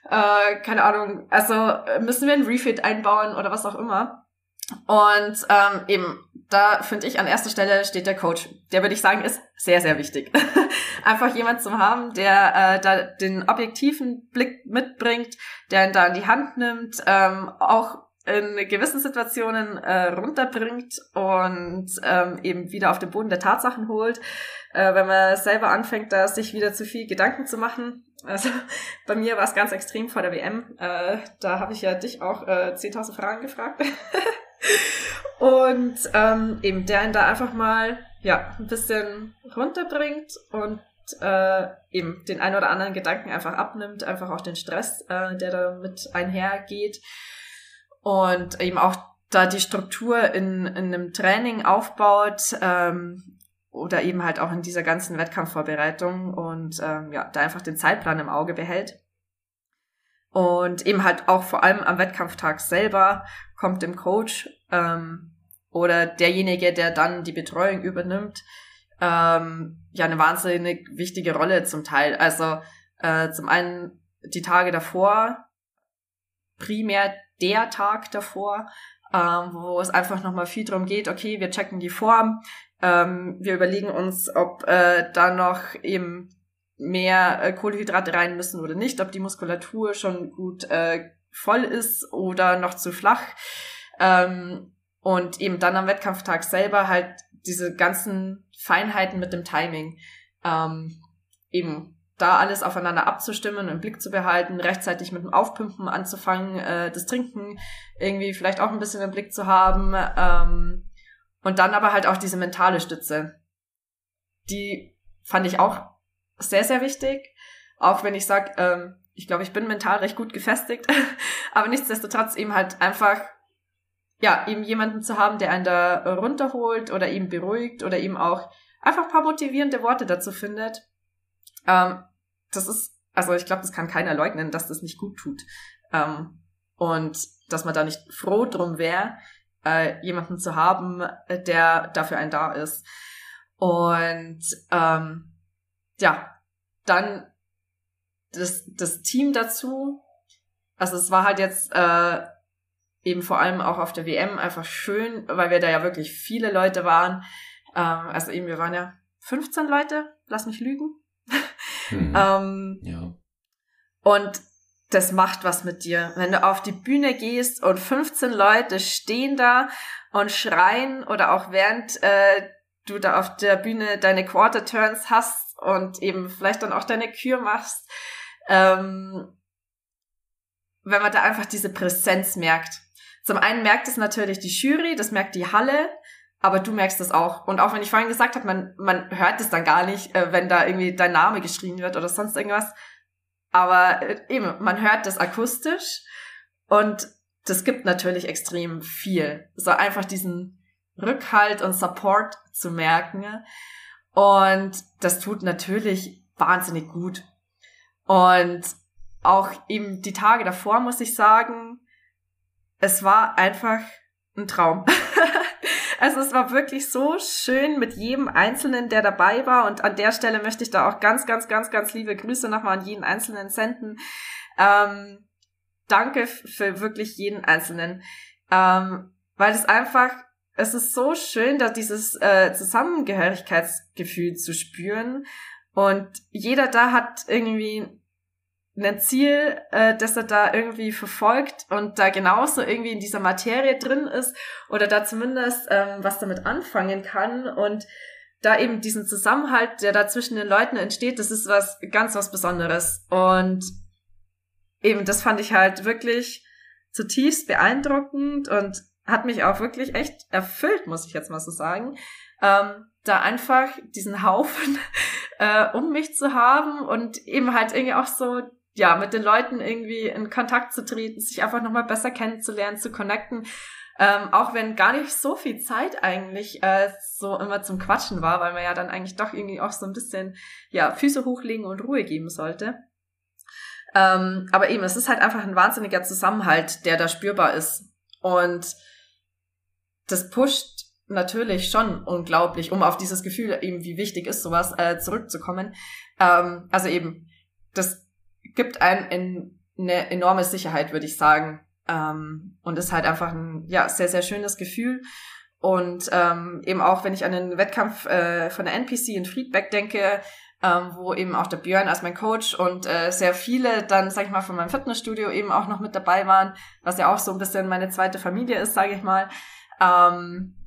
äh, keine Ahnung, also müssen wir ein Refit einbauen oder was auch immer. Und ähm, eben, da finde ich an erster Stelle steht der Coach. Der würde ich sagen, ist sehr, sehr wichtig. Einfach jemand zu haben, der äh, da den objektiven Blick mitbringt, der ihn da in die Hand nimmt, ähm, auch in gewissen Situationen äh, runterbringt und ähm, eben wieder auf den Boden der Tatsachen holt, äh, wenn man selber anfängt, da sich wieder zu viel Gedanken zu machen. Also bei mir war es ganz extrem vor der WM. Äh, da habe ich ja dich auch äh, 10.000 Fragen gefragt. und ähm, eben der ihn da einfach mal ja ein bisschen runterbringt und äh, eben den ein oder anderen Gedanken einfach abnimmt, einfach auch den Stress, äh, der da mit einhergeht und eben auch da die Struktur in, in einem Training aufbaut ähm, oder eben halt auch in dieser ganzen Wettkampfvorbereitung und ähm, ja, da einfach den Zeitplan im Auge behält. Und eben halt auch vor allem am Wettkampftag selber kommt dem Coach ähm, oder derjenige, der dann die Betreuung übernimmt, ähm, ja eine wahnsinnig wichtige Rolle zum Teil. Also äh, zum einen die Tage davor primär der Tag davor, ähm, wo es einfach nochmal viel darum geht, okay, wir checken die Form, ähm, wir überlegen uns, ob äh, da noch eben mehr äh, Kohlenhydrate rein müssen oder nicht, ob die Muskulatur schon gut äh, voll ist oder noch zu flach. Ähm, und eben dann am Wettkampftag selber halt diese ganzen Feinheiten mit dem Timing ähm, eben da alles aufeinander abzustimmen und im Blick zu behalten, rechtzeitig mit dem Aufpumpen anzufangen, äh, das Trinken irgendwie vielleicht auch ein bisschen im Blick zu haben ähm, und dann aber halt auch diese mentale Stütze. Die fand ich auch sehr, sehr wichtig, auch wenn ich sag, ähm, ich glaube, ich bin mental recht gut gefestigt, aber nichtsdestotrotz eben halt einfach ja, eben jemanden zu haben, der einen da runterholt oder eben beruhigt oder eben auch einfach ein paar motivierende Worte dazu findet. Ähm, das ist, also ich glaube, das kann keiner leugnen, dass das nicht gut tut. Ähm, und dass man da nicht froh drum wäre, äh, jemanden zu haben, der dafür ein da ist. Und ähm, ja, dann das, das Team dazu. Also es war halt jetzt äh, eben vor allem auch auf der WM einfach schön, weil wir da ja wirklich viele Leute waren. Ähm, also eben, wir waren ja 15 Leute, lass mich lügen. Hm. ähm, ja. Und das macht was mit dir. Wenn du auf die Bühne gehst und 15 Leute stehen da und schreien oder auch während äh, du da auf der Bühne deine Quarter Turns hast und eben vielleicht dann auch deine Kür machst, ähm, wenn man da einfach diese Präsenz merkt. Zum einen merkt es natürlich die Jury, das merkt die Halle, aber du merkst es auch. Und auch wenn ich vorhin gesagt habe, man, man hört es dann gar nicht, äh, wenn da irgendwie dein Name geschrien wird oder sonst irgendwas. Aber äh, eben, man hört das akustisch und das gibt natürlich extrem viel. So einfach diesen Rückhalt und Support zu merken. Und das tut natürlich wahnsinnig gut. Und auch eben die Tage davor muss ich sagen, es war einfach ein Traum. also es war wirklich so schön mit jedem Einzelnen, der dabei war. Und an der Stelle möchte ich da auch ganz, ganz, ganz, ganz liebe Grüße nochmal an jeden Einzelnen senden. Ähm, danke für wirklich jeden Einzelnen. Ähm, weil es einfach, es ist so schön, da dieses äh, Zusammengehörigkeitsgefühl zu spüren. Und jeder da hat irgendwie ein Ziel, äh, das er da irgendwie verfolgt und da genauso irgendwie in dieser Materie drin ist oder da zumindest ähm, was damit anfangen kann und da eben diesen Zusammenhalt, der da zwischen den Leuten entsteht, das ist was ganz was Besonderes. Und eben das fand ich halt wirklich zutiefst beeindruckend und hat mich auch wirklich echt erfüllt, muss ich jetzt mal so sagen, ähm, da einfach diesen Haufen äh, um mich zu haben und eben halt irgendwie auch so ja, mit den Leuten irgendwie in Kontakt zu treten, sich einfach nochmal besser kennenzulernen, zu connecten. Ähm, auch wenn gar nicht so viel Zeit eigentlich äh, so immer zum Quatschen war, weil man ja dann eigentlich doch irgendwie auch so ein bisschen, ja, Füße hochlegen und Ruhe geben sollte. Ähm, aber eben, es ist halt einfach ein wahnsinniger Zusammenhalt, der da spürbar ist. Und das pusht natürlich schon unglaublich, um auf dieses Gefühl eben, wie wichtig ist sowas, äh, zurückzukommen. Ähm, also eben, das gibt einem in, eine enorme Sicherheit, würde ich sagen. Ähm, und ist halt einfach ein ja, sehr, sehr schönes Gefühl. Und ähm, eben auch, wenn ich an den Wettkampf äh, von der NPC in Friedberg denke, ähm, wo eben auch der Björn als mein Coach und äh, sehr viele dann, sag ich mal, von meinem Fitnessstudio eben auch noch mit dabei waren, was ja auch so ein bisschen meine zweite Familie ist, sage ich mal. Ähm,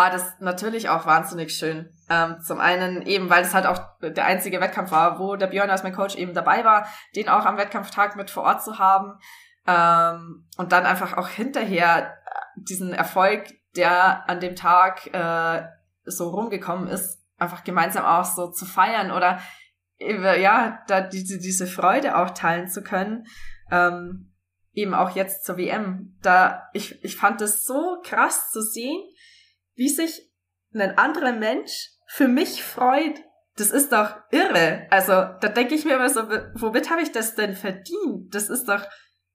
war das natürlich auch wahnsinnig schön. Ähm, zum einen eben, weil es halt auch der einzige Wettkampf war, wo der Björn als mein Coach eben dabei war, den auch am Wettkampftag mit vor Ort zu haben. Ähm, und dann einfach auch hinterher diesen Erfolg, der an dem Tag äh, so rumgekommen ist, einfach gemeinsam auch so zu feiern oder ja, da diese, diese Freude auch teilen zu können. Ähm, eben auch jetzt zur WM. Da, ich, ich fand es so krass zu sehen, wie sich ein anderer Mensch für mich freut. Das ist doch irre. Also da denke ich mir immer so, womit habe ich das denn verdient? Das ist doch,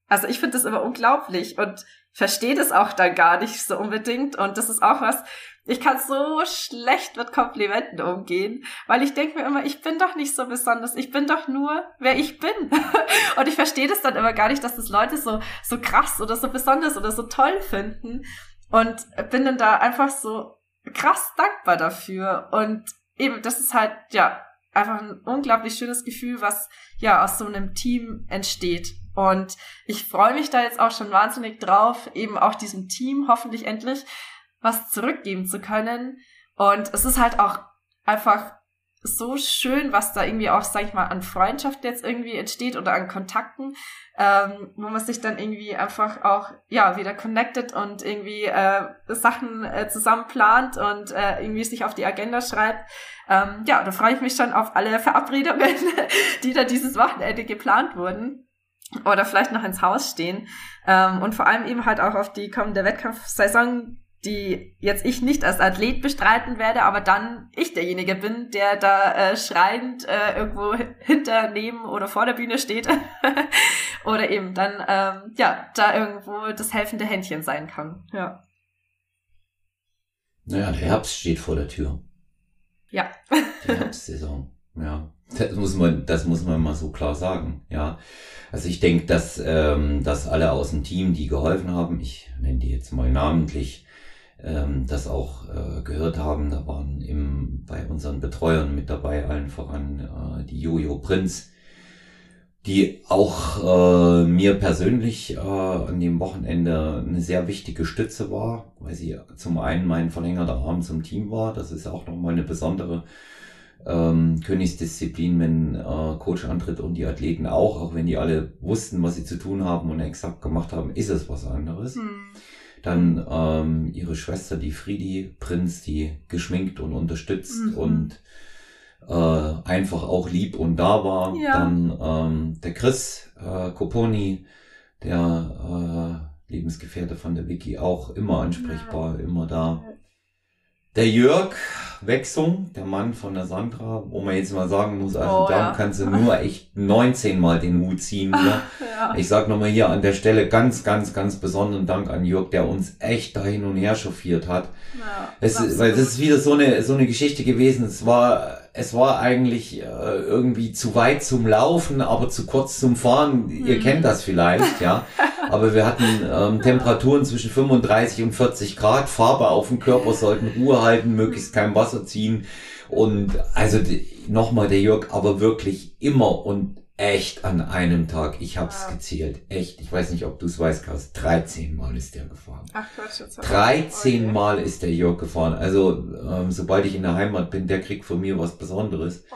also ich finde das immer unglaublich und verstehe das auch dann gar nicht so unbedingt. Und das ist auch was, ich kann so schlecht mit Komplimenten umgehen, weil ich denke mir immer, ich bin doch nicht so besonders, ich bin doch nur, wer ich bin. und ich verstehe das dann immer gar nicht, dass das Leute so, so krass oder so besonders oder so toll finden. Und bin dann da einfach so krass dankbar dafür. Und eben, das ist halt, ja, einfach ein unglaublich schönes Gefühl, was ja aus so einem Team entsteht. Und ich freue mich da jetzt auch schon wahnsinnig drauf, eben auch diesem Team hoffentlich endlich was zurückgeben zu können. Und es ist halt auch einfach so schön, was da irgendwie auch, sag ich mal, an Freundschaft jetzt irgendwie entsteht oder an Kontakten, ähm, wo man sich dann irgendwie einfach auch, ja, wieder connected und irgendwie äh, Sachen äh, zusammen plant und äh, irgendwie sich auf die Agenda schreibt. Ähm, ja, da freue ich mich schon auf alle Verabredungen, die da dieses Wochenende geplant wurden oder vielleicht noch ins Haus stehen. Ähm, und vor allem eben halt auch auf die kommende Wettkampfsaison, die jetzt ich nicht als Athlet bestreiten werde, aber dann ich derjenige bin, der da äh, schreiend äh, irgendwo hinter, neben oder vor der Bühne steht oder eben dann ähm, ja da irgendwo das helfende Händchen sein kann. Ja. Naja, der Herbst steht vor der Tür. Ja. Die Herbstsaison. Ja. Das muss man, das muss man mal so klar sagen, ja. Also ich denke, dass, ähm, dass alle aus dem Team, die geholfen haben, ich nenne die jetzt mal namentlich, ähm, das auch äh, gehört haben. Da waren im, bei unseren Betreuern mit dabei, allen voran äh, die Jojo Prinz, die auch äh, mir persönlich äh, an dem Wochenende eine sehr wichtige Stütze war, weil sie zum einen mein verlängerter Arm zum Team war. Das ist auch nochmal eine besondere ähm, Königsdisziplin, wenn äh, Coach antritt und die Athleten auch, auch wenn die alle wussten, was sie zu tun haben und exakt gemacht haben, ist es was anderes. Hm. Dann ähm, ihre Schwester, die Friedi Prinz, die geschminkt und unterstützt mhm. und äh, einfach auch lieb und da war. Ja. Dann ähm, der Chris äh, Coponi, der äh, Lebensgefährte von der Vicky, auch immer ansprechbar, ja. immer da. Der Jörg Wechsung, der Mann von der Sandra, wo man jetzt mal sagen muss, also oh, da ja. kannst du nur echt 19 Mal den Hut ziehen. Hier. ja. Ich sag nochmal hier an der Stelle ganz, ganz, ganz besonderen Dank an Jörg, der uns echt da hin und her chauffiert hat. Ja, es, weil das ist wieder so eine, so eine Geschichte gewesen. Es war, es war eigentlich äh, irgendwie zu weit zum Laufen, aber zu kurz zum Fahren. Hm. Ihr kennt das vielleicht, ja. aber wir hatten ähm, Temperaturen zwischen 35 und 40 Grad, Farbe auf dem Körper, sollten Ruhe halten, möglichst kein Wasser ziehen. Und also nochmal der Jörg, aber wirklich immer und echt an einem Tag. Ich hab's ja. gezählt. Echt. Ich weiß nicht, ob du es weißt, Klaus. 13 Mal ist der gefahren. Ach Quatsch, jetzt 13 Mal ist der Jörg gefahren. Also, ähm, sobald ich in der Heimat bin, der kriegt von mir was Besonderes. Oh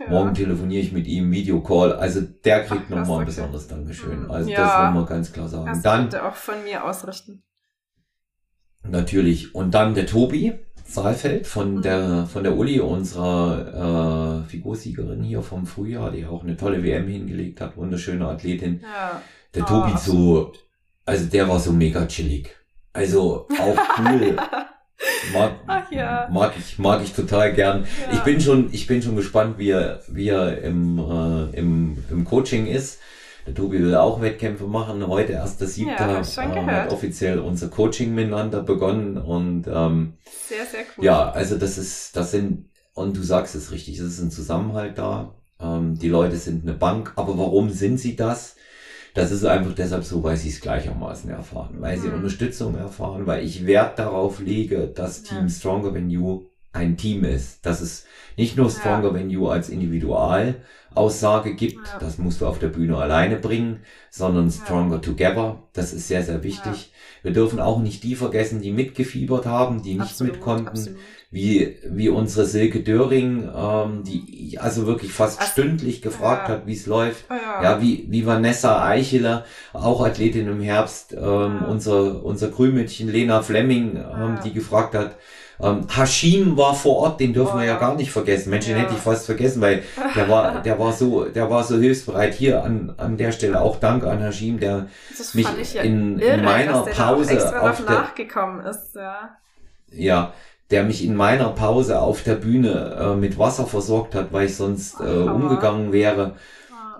ja. Morgen telefoniere ich mit ihm, Videocall. Also der kriegt nochmal ein besonderes Dankeschön. Also ja, das wollen wir ganz klar sagen. Das dann auch von mir ausrichten. Natürlich. Und dann der Tobi Saalfeld von der von der Uli, unserer äh, Figursiegerin hier vom Frühjahr, die auch eine tolle WM hingelegt hat, wunderschöne Athletin. Ja. Der oh, Tobi so, also der war so mega chillig. Also auch cool. Mag, Ach ja. mag ich, mag ich total gern. Ja. Ich bin schon, ich bin schon gespannt, wie er, wie er im, äh, im, im Coaching ist. Der Tobi will auch Wettkämpfe machen. Heute erst der siebte ja, äh, hat offiziell unser Coaching miteinander begonnen und ähm, sehr, sehr cool. Ja, also das ist, das sind, und du sagst es richtig, es ist ein Zusammenhalt da. Ähm, die Leute sind eine Bank, aber warum sind sie das? Das ist einfach deshalb so, weil sie es gleichermaßen erfahren, weil sie mhm. Unterstützung erfahren, weil ich Wert darauf lege, dass Team Stronger Than You ein Team ist. Dass es nicht nur Stronger ja. Than You als Individualaussage gibt, ja. das musst du auf der Bühne alleine bringen, sondern Stronger ja. Together. Das ist sehr, sehr wichtig. Wir dürfen auch nicht die vergessen, die mitgefiebert haben, die nicht absolut, mit konnten. Absolut wie, wie unsere Silke Döring, ähm, die also wirklich fast Ach, stündlich gefragt ja. hat, wie es läuft. Ja. ja, wie, wie Vanessa Eicheler, auch Athletin im Herbst, ähm, ja. unser, unser Grünmädchen Lena Fleming, ähm, die gefragt hat, ähm, Hashim war vor Ort, den dürfen oh, wir ja gar nicht vergessen. Menschen ja. hätte ich fast vergessen, weil der war, der war so, der war so hilfsbereit. Hier an, an der Stelle auch Dank an Hashim, der mich ja in, irre, in meiner Pause auf der, nachgekommen ist, ja. Ja, der mich in meiner Pause auf der Bühne äh, mit Wasser versorgt hat, weil ich sonst äh, umgegangen wäre.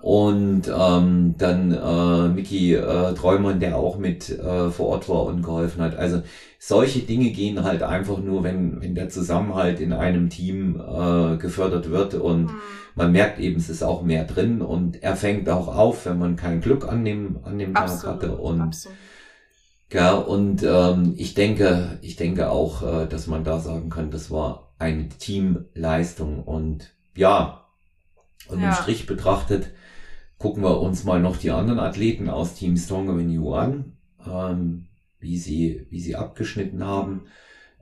Und ähm, dann äh, Mickey äh, Träumann, der auch mit äh, vor Ort war und geholfen hat. Also solche Dinge gehen halt einfach nur, wenn, wenn der Zusammenhalt in einem Team äh, gefördert wird und mhm. man merkt eben, es ist auch mehr drin und er fängt auch auf, wenn man kein Glück an dem, an dem Tag hatte. Und absolut. Ja, und ähm, ich denke, ich denke auch, äh, dass man da sagen kann, das war eine Teamleistung und ja, und ja. im Strich betrachtet, gucken wir uns mal noch die anderen Athleten aus Team Stronger Than You an, ähm, wie sie, wie sie abgeschnitten haben.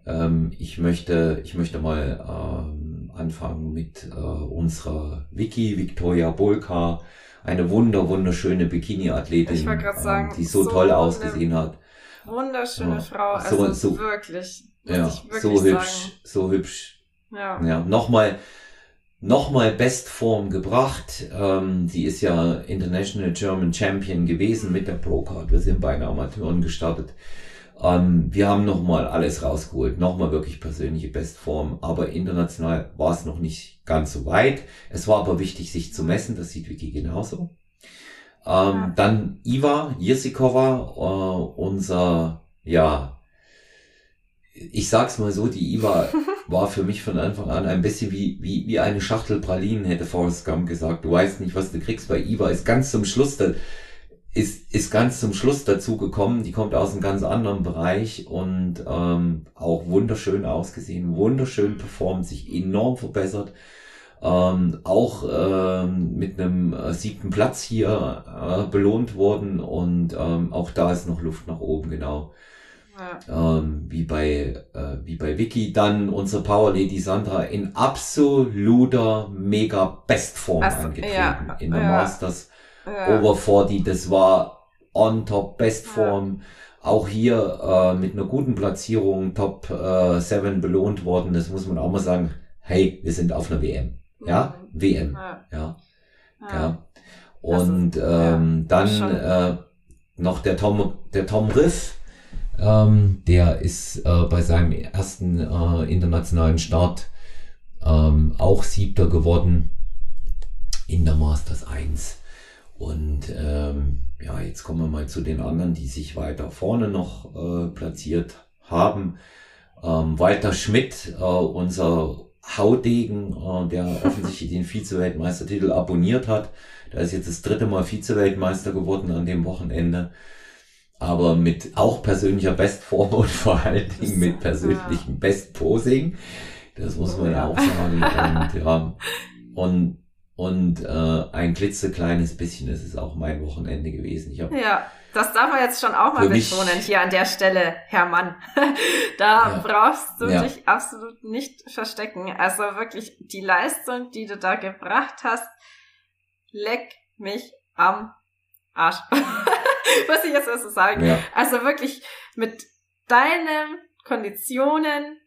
Ähm, ich möchte, ich möchte mal ähm, anfangen mit äh, unserer Vicky, Victoria Bolka, eine wunder, wunderschöne Bikini-Athletin, ähm, die so, so toll ausgesehen hat wunderschöne ja. Frau. Also so, wirklich. Ja, wirklich so hübsch, sagen. so hübsch. Ja. ja nochmal, nochmal Bestform gebracht. Ähm, sie ist ja International German Champion gewesen mit der Pro Card. Wir sind bei den Amateuren gestartet. Ähm, wir haben nochmal alles rausgeholt. Nochmal wirklich persönliche Bestform. Aber international war es noch nicht ganz so weit. Es war aber wichtig, sich zu messen. Das sieht Vicky genauso. Ähm, ja. Dann Iva Jirsikova, äh, unser, ja, ich sag's mal so, die Iva war für mich von Anfang an ein bisschen wie, wie, wie eine Schachtel Pralinen, hätte Forrest Gump gesagt. Du weißt nicht, was du kriegst bei Iva. Ist ganz zum Schluss, da, ist, ist ganz zum Schluss dazu gekommen. Die kommt aus einem ganz anderen Bereich und ähm, auch wunderschön ausgesehen, wunderschön performt, sich enorm verbessert. Ähm, auch ähm, mit einem äh, siebten Platz hier äh, belohnt worden und ähm, auch da ist noch Luft nach oben, genau. Ja. Ähm, wie bei äh, wie bei Vicky dann unsere Power Lady Sandra in absoluter mega Bestform also, angetreten ja, in der ja. Masters ja. Over 40. Das war on top Bestform. Auch hier äh, mit einer guten Platzierung Top äh, 7 belohnt worden. Das muss man auch mal sagen. Hey, wir sind auf einer WM. Ja. WM. Ja. ja. ja. Und ist, ähm, dann äh, noch der Tom, der Tom Riff. Ähm, der ist äh, bei seinem ersten äh, internationalen Start ähm, auch Siebter geworden in der Masters 1. Und ähm, ja, jetzt kommen wir mal zu den anderen, die sich weiter vorne noch äh, platziert haben. Ähm, Walter Schmidt, äh, unser Haudegen, äh, der offensichtlich den Vize-Weltmeistertitel abonniert hat. Der ist jetzt das dritte Mal Vize-Weltmeister geworden an dem Wochenende. Aber mit auch persönlicher Bestform und vor allen Dingen mit persönlichem Bestposing. Das muss man ja auch sagen. Und, ja, und, und äh, ein klitzekleines bisschen, das ist auch mein Wochenende gewesen. Ich hab, ja das darf man jetzt schon auch mal betonen hier an der Stelle, Herr Mann. da ja. brauchst du ja. dich absolut nicht verstecken. Also wirklich die Leistung, die du da gebracht hast, leck mich am Arsch. Was ich jetzt so sagen. Ja. Also wirklich mit deinen Konditionen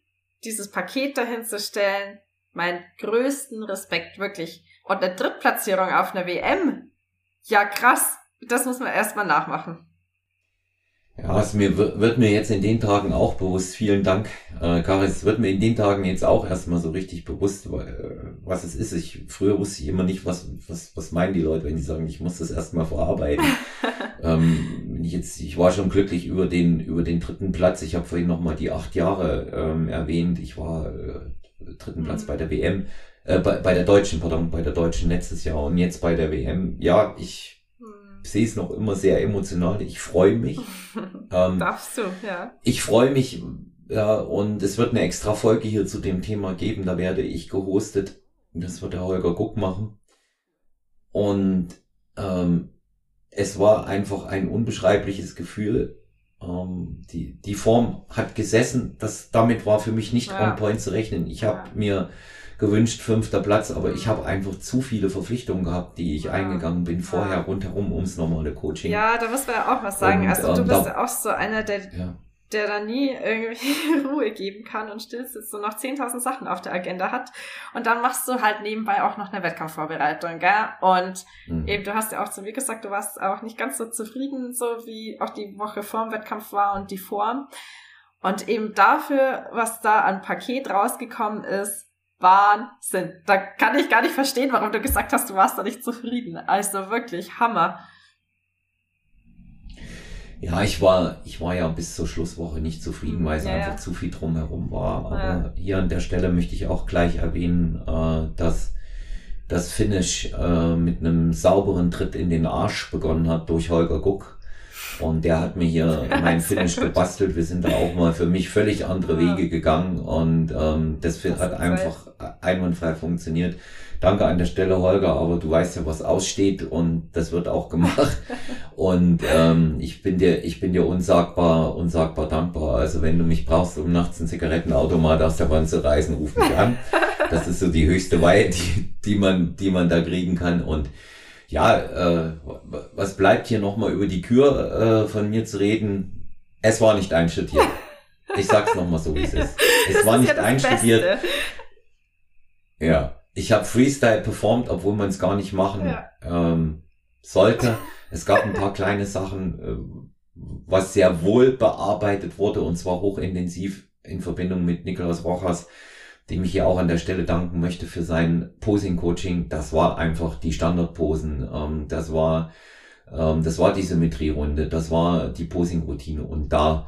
dieses Paket dahin zu stellen, meinen größten Respekt, wirklich. Und eine Drittplatzierung auf einer WM. Ja, krass das muss man erstmal nachmachen. Ja, es mir wird mir jetzt in den Tagen auch bewusst. Vielen Dank, äh, Karin. Es wird mir in den Tagen jetzt auch erstmal so richtig bewusst, weil, äh, was es ist. Ich früher wusste ich immer nicht, was was was meinen die Leute, wenn die sagen, ich muss das erstmal verarbeiten. ähm, ich jetzt, ich war schon glücklich über den über den dritten Platz. Ich habe vorhin noch mal die acht Jahre ähm, erwähnt. Ich war äh, dritten Platz mhm. bei der WM, äh, bei, bei der deutschen, pardon, bei der deutschen letztes Jahr und jetzt bei der WM. Ja, ich sehe es noch immer sehr emotional. Ich freue mich. ähm, Darfst du, ja. Ich freue mich, ja, und es wird eine extra Folge hier zu dem Thema geben. Da werde ich gehostet. Das wird der Holger Guck machen. Und ähm, es war einfach ein unbeschreibliches Gefühl. Ähm, die, die Form hat gesessen. Das, damit war für mich nicht ja. on point zu rechnen. Ich habe ja. mir gewünscht, fünfter Platz, aber ich habe einfach zu viele Verpflichtungen gehabt, die ich ja. eingegangen bin vorher rundherum ums normale Coaching. Ja, da muss man ja auch was sagen. Und, also du ähm, bist ja auch so einer, der, ja. der da nie irgendwie Ruhe geben kann und still sitzt so noch 10.000 Sachen auf der Agenda hat. Und dann machst du halt nebenbei auch noch eine Wettkampfvorbereitung, gell? Und mhm. eben, du hast ja auch zu mir gesagt, du warst auch nicht ganz so zufrieden, so wie auch die Woche vor dem Wettkampf war und die Form. Und eben dafür, was da an Paket rausgekommen ist, Wahnsinn. Da kann ich gar nicht verstehen, warum du gesagt hast, du warst da nicht zufrieden. Also wirklich Hammer. Ja, ich war, ich war ja bis zur Schlusswoche nicht zufrieden, weil es ja, einfach ja. zu viel drumherum war. Aber ja. hier an der Stelle möchte ich auch gleich erwähnen, äh, dass das Finish äh, mit einem sauberen Tritt in den Arsch begonnen hat durch Holger Guck. Und der hat mir hier mein Finish gebastelt. Wir sind da auch mal für mich völlig andere Wege gegangen und ähm, das, das hat einfach einwandfrei funktioniert. Danke an der Stelle, Holger, aber du weißt ja, was aussteht und das wird auch gemacht. und ähm, ich bin dir, ich bin dir unsagbar, unsagbar dankbar. Also wenn du mich brauchst, um nachts ein Zigarettenautomat aus der Wand zu reißen, ruf mich an. Das ist so die höchste Weihe, die, die man, die man da kriegen kann. Und ja, äh, was bleibt hier nochmal über die Kür äh, von mir zu reden? Es war nicht einstudiert. Ich sag's nochmal so, wie es ist. Es das war ist nicht ja einstudiert. Beste. Ja, ich habe Freestyle performt, obwohl man es gar nicht machen ja. ähm, sollte. Es gab ein paar kleine Sachen, äh, was sehr wohl bearbeitet wurde und zwar hochintensiv in Verbindung mit Nicolas Rojas dem ich hier auch an der Stelle danken möchte für sein Posing-Coaching. Das war einfach die Standardposen. Ähm, das war, ähm, das war die Symmetrierunde. Das war die Posing-Routine. Und da,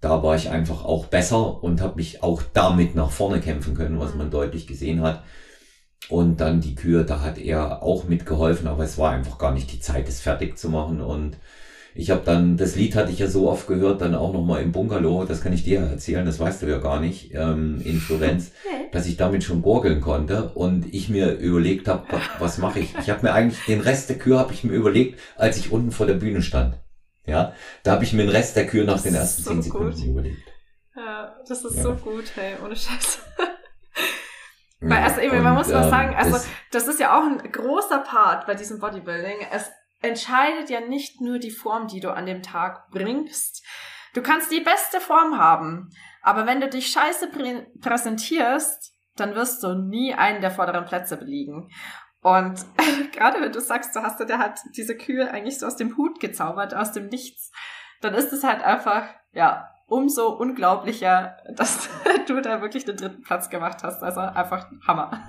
da war ich einfach auch besser und habe mich auch damit nach vorne kämpfen können, was man deutlich gesehen hat. Und dann die Kühe, da hat er auch mitgeholfen, aber es war einfach gar nicht die Zeit, es fertig zu machen. Und ich habe dann, das Lied hatte ich ja so oft gehört, dann auch nochmal im Bungalow, das kann ich dir erzählen, das weißt du ja gar nicht, ähm, in Florenz, dass ich damit schon gurgeln konnte und ich mir überlegt habe, was mache ich? Ich habe mir eigentlich, den Rest der Kühe habe ich mir überlegt, als ich unten vor der Bühne stand. Ja, da habe ich mir den Rest der Kühe nach den ersten so zehn Sekunden gut. überlegt. Ja, das ist ja. so gut, hey, ohne Scheiß. Weil, also eben, man muss mal ähm, sagen, also das ist ja auch ein großer Part bei diesem Bodybuilding. Es entscheidet ja nicht nur die Form, die du an dem Tag bringst. Du kannst die beste Form haben, aber wenn du dich scheiße prä präsentierst, dann wirst du nie einen der vorderen Plätze belegen. Und gerade wenn du sagst, du hast der hat diese Kühe eigentlich so aus dem Hut gezaubert, aus dem Nichts, dann ist es halt einfach, ja, umso unglaublicher, dass du da wirklich den dritten Platz gemacht hast. Also einfach Hammer.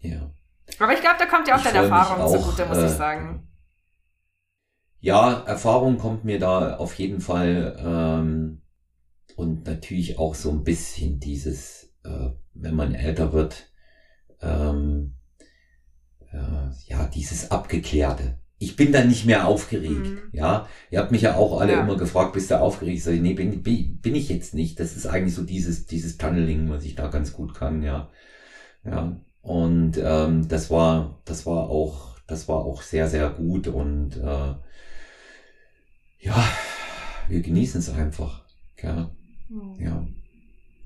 ja. Aber ich glaube, da kommt ja auch ich deine Erfahrung auch, zugute, muss äh, ich sagen. Ja, Erfahrung kommt mir da auf jeden Fall ähm, und natürlich auch so ein bisschen dieses, äh, wenn man älter wird, ähm, äh, ja, dieses Abgeklärte ich bin dann nicht mehr aufgeregt. Mhm. Ja, ihr habt mich ja auch alle ja. immer gefragt, bist du aufgeregt? Ich sage, nee, bin, bin, bin ich jetzt nicht. Das ist eigentlich so dieses, dieses Tunneling, was ich da ganz gut kann, ja. Ja. Und ähm, das war, das war auch, das war auch sehr, sehr gut. Und äh, ja, wir genießen es einfach. Ja. Mhm. ja.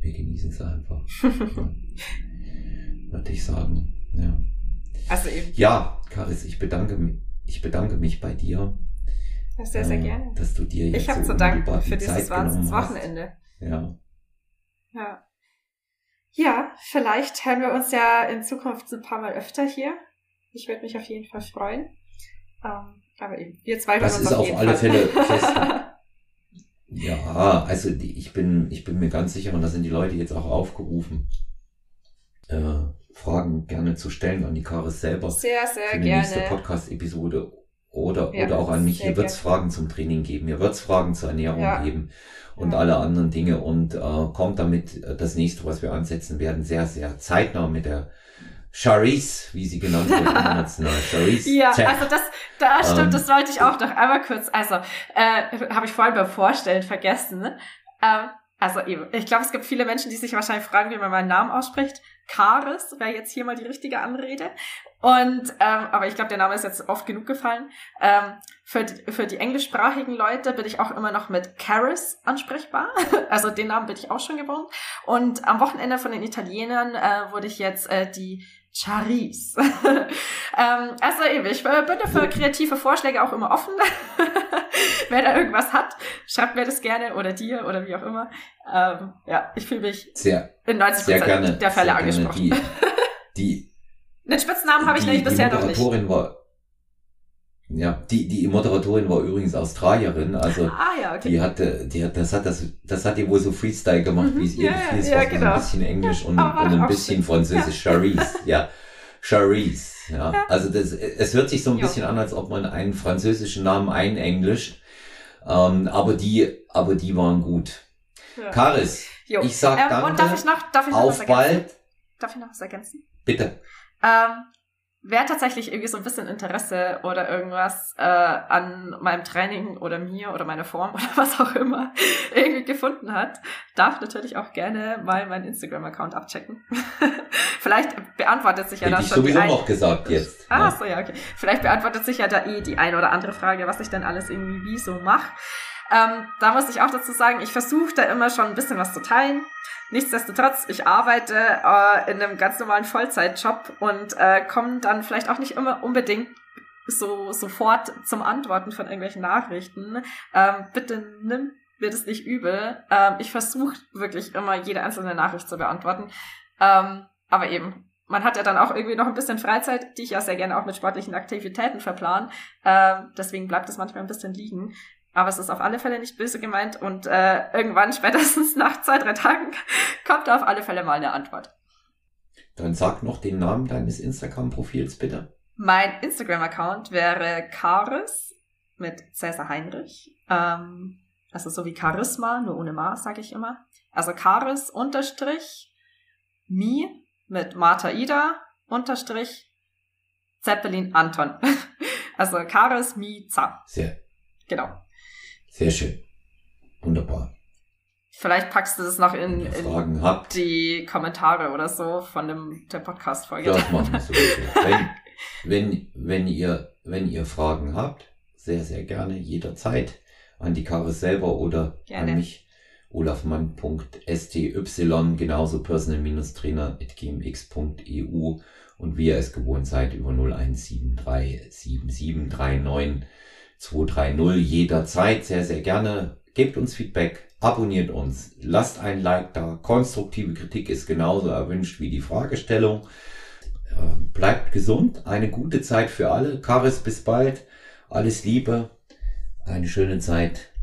Wir genießen es einfach. ja. Würde ich sagen. Ja. Also eben. Ja, Karis, ich bedanke mich ich bedanke mich bei dir. Ja, sehr, sehr äh, gerne. Dass du dir jetzt ich habe so zu danken für dieses Wochenende. Ja. Ja. Ja, vielleicht hören wir uns ja in Zukunft ein paar Mal öfter hier. Ich würde mich auf jeden Fall freuen. Ähm, aber eben, wir zwei das uns auf, auf alle Fall. Fälle fest. ja, also ich bin, ich bin mir ganz sicher, und da sind die Leute jetzt auch aufgerufen, äh, Fragen gerne zu stellen an die Karis selber. Sehr, sehr für die gerne. nächste Podcast-Episode. Oder, ja, oder auch an mich. Hier wird es Fragen zum Training geben, hier wird es Fragen zur Ernährung ja. geben und ja. alle anderen Dinge. Und äh, kommt damit äh, das nächste, was wir ansetzen werden, sehr, sehr zeitnah mit der Charisse, wie sie genannt wird international. Charisse. Ja, Tech. also das, da stimmt, ähm, das wollte ich auch noch einmal kurz, also äh, habe ich vorhin beim Vorstellen vergessen. Ne? Ähm, also eben, ich glaube, es gibt viele Menschen, die sich wahrscheinlich fragen, wie man meinen Namen ausspricht. Karis wäre jetzt hier mal die richtige Anrede. Und ähm, aber ich glaube, der Name ist jetzt oft genug gefallen. Ähm, für, die, für die englischsprachigen Leute bin ich auch immer noch mit Caris ansprechbar. also den Namen bin ich auch schon gewohnt. Und am Wochenende von den Italienern äh, wurde ich jetzt äh, die Charis. ähm, also eben, ich bin für kreative Vorschläge auch immer offen. Wer da irgendwas hat, schreibt mir das gerne oder dir oder wie auch immer. Ähm, ja, ich fühle mich sehr, in 90 sehr gerne, der Fälle angesprochen. Die, die, Den Spitznamen habe ich nämlich bisher noch nicht. War, ja, die, die Moderatorin war übrigens Australierin, also ah, ja, okay. die hatte, die hat, das hat das, das hat die wohl so Freestyle gemacht, mhm, wie es ihr gefiel. Es ja, war genau. ein bisschen Englisch und, und ein bisschen. Französisch. Ja. Charisse, ja. Charisse, ja. ja. Also das, es hört sich so ein jo. bisschen an, als ob man einen französischen Namen einenglischt. Ähm, aber die, aber die waren gut. Ja. Karis, jo. ich sag ähm, danke. Und darf ich noch, darf ich noch auf was ergänzen? bald. Darf ich noch was ergänzen? Bitte. Ähm, wer tatsächlich irgendwie so ein bisschen Interesse oder irgendwas äh, an meinem Training oder mir oder meiner Form oder was auch immer irgendwie gefunden hat, darf natürlich auch gerne mal meinen Instagram-Account abchecken. Vielleicht beantwortet sich ja da schon. Sowieso die noch gesagt jetzt. Ah, ne? so ja, okay. Vielleicht beantwortet sich ja da eh die eine oder andere Frage, was ich denn alles irgendwie wie so mache. Ähm, da muss ich auch dazu sagen, ich versuche da immer schon ein bisschen was zu teilen. Nichtsdestotrotz, ich arbeite äh, in einem ganz normalen Vollzeitjob und äh, komme dann vielleicht auch nicht immer unbedingt so sofort zum Antworten von irgendwelchen Nachrichten. Ähm, bitte nimm mir das nicht übel. Ähm, ich versuche wirklich immer jede einzelne Nachricht zu beantworten. Ähm, aber eben, man hat ja dann auch irgendwie noch ein bisschen Freizeit, die ich ja sehr gerne auch mit sportlichen Aktivitäten verplan. Ähm, deswegen bleibt es manchmal ein bisschen liegen. Aber es ist auf alle Fälle nicht böse gemeint und äh, irgendwann, spätestens nach zwei, drei Tagen, kommt da auf alle Fälle mal eine Antwort. Dann sag noch den Namen deines Instagram-Profils bitte. Mein Instagram-Account wäre Charis mit Cäsar Heinrich. Ähm, also so wie Charisma, nur ohne Ma, sage ich immer. Also Charis unterstrich Mi mit Martha Ida unterstrich Zeppelin Anton. also Karis Miza. Sehr. Genau. Sehr schön. Wunderbar. Vielleicht packst du das noch in, Fragen habt, die Kommentare oder so von dem, der Podcast-Folge. das machen wir sowieso. wenn, wenn, wenn ihr, wenn ihr Fragen habt, sehr, sehr gerne, jederzeit an die Karis selber oder Gerne. an mich. olafmann.sty, genauso personal-trainer.gmx.eu und wie ihr es gewohnt seid über 01737739230 jederzeit sehr, sehr gerne. Gebt uns Feedback, abonniert uns, lasst ein Like da. Konstruktive Kritik ist genauso erwünscht wie die Fragestellung. Ähm, Bleibt gesund, eine gute Zeit für alle. Karis, bis bald. Alles Liebe, eine schöne Zeit.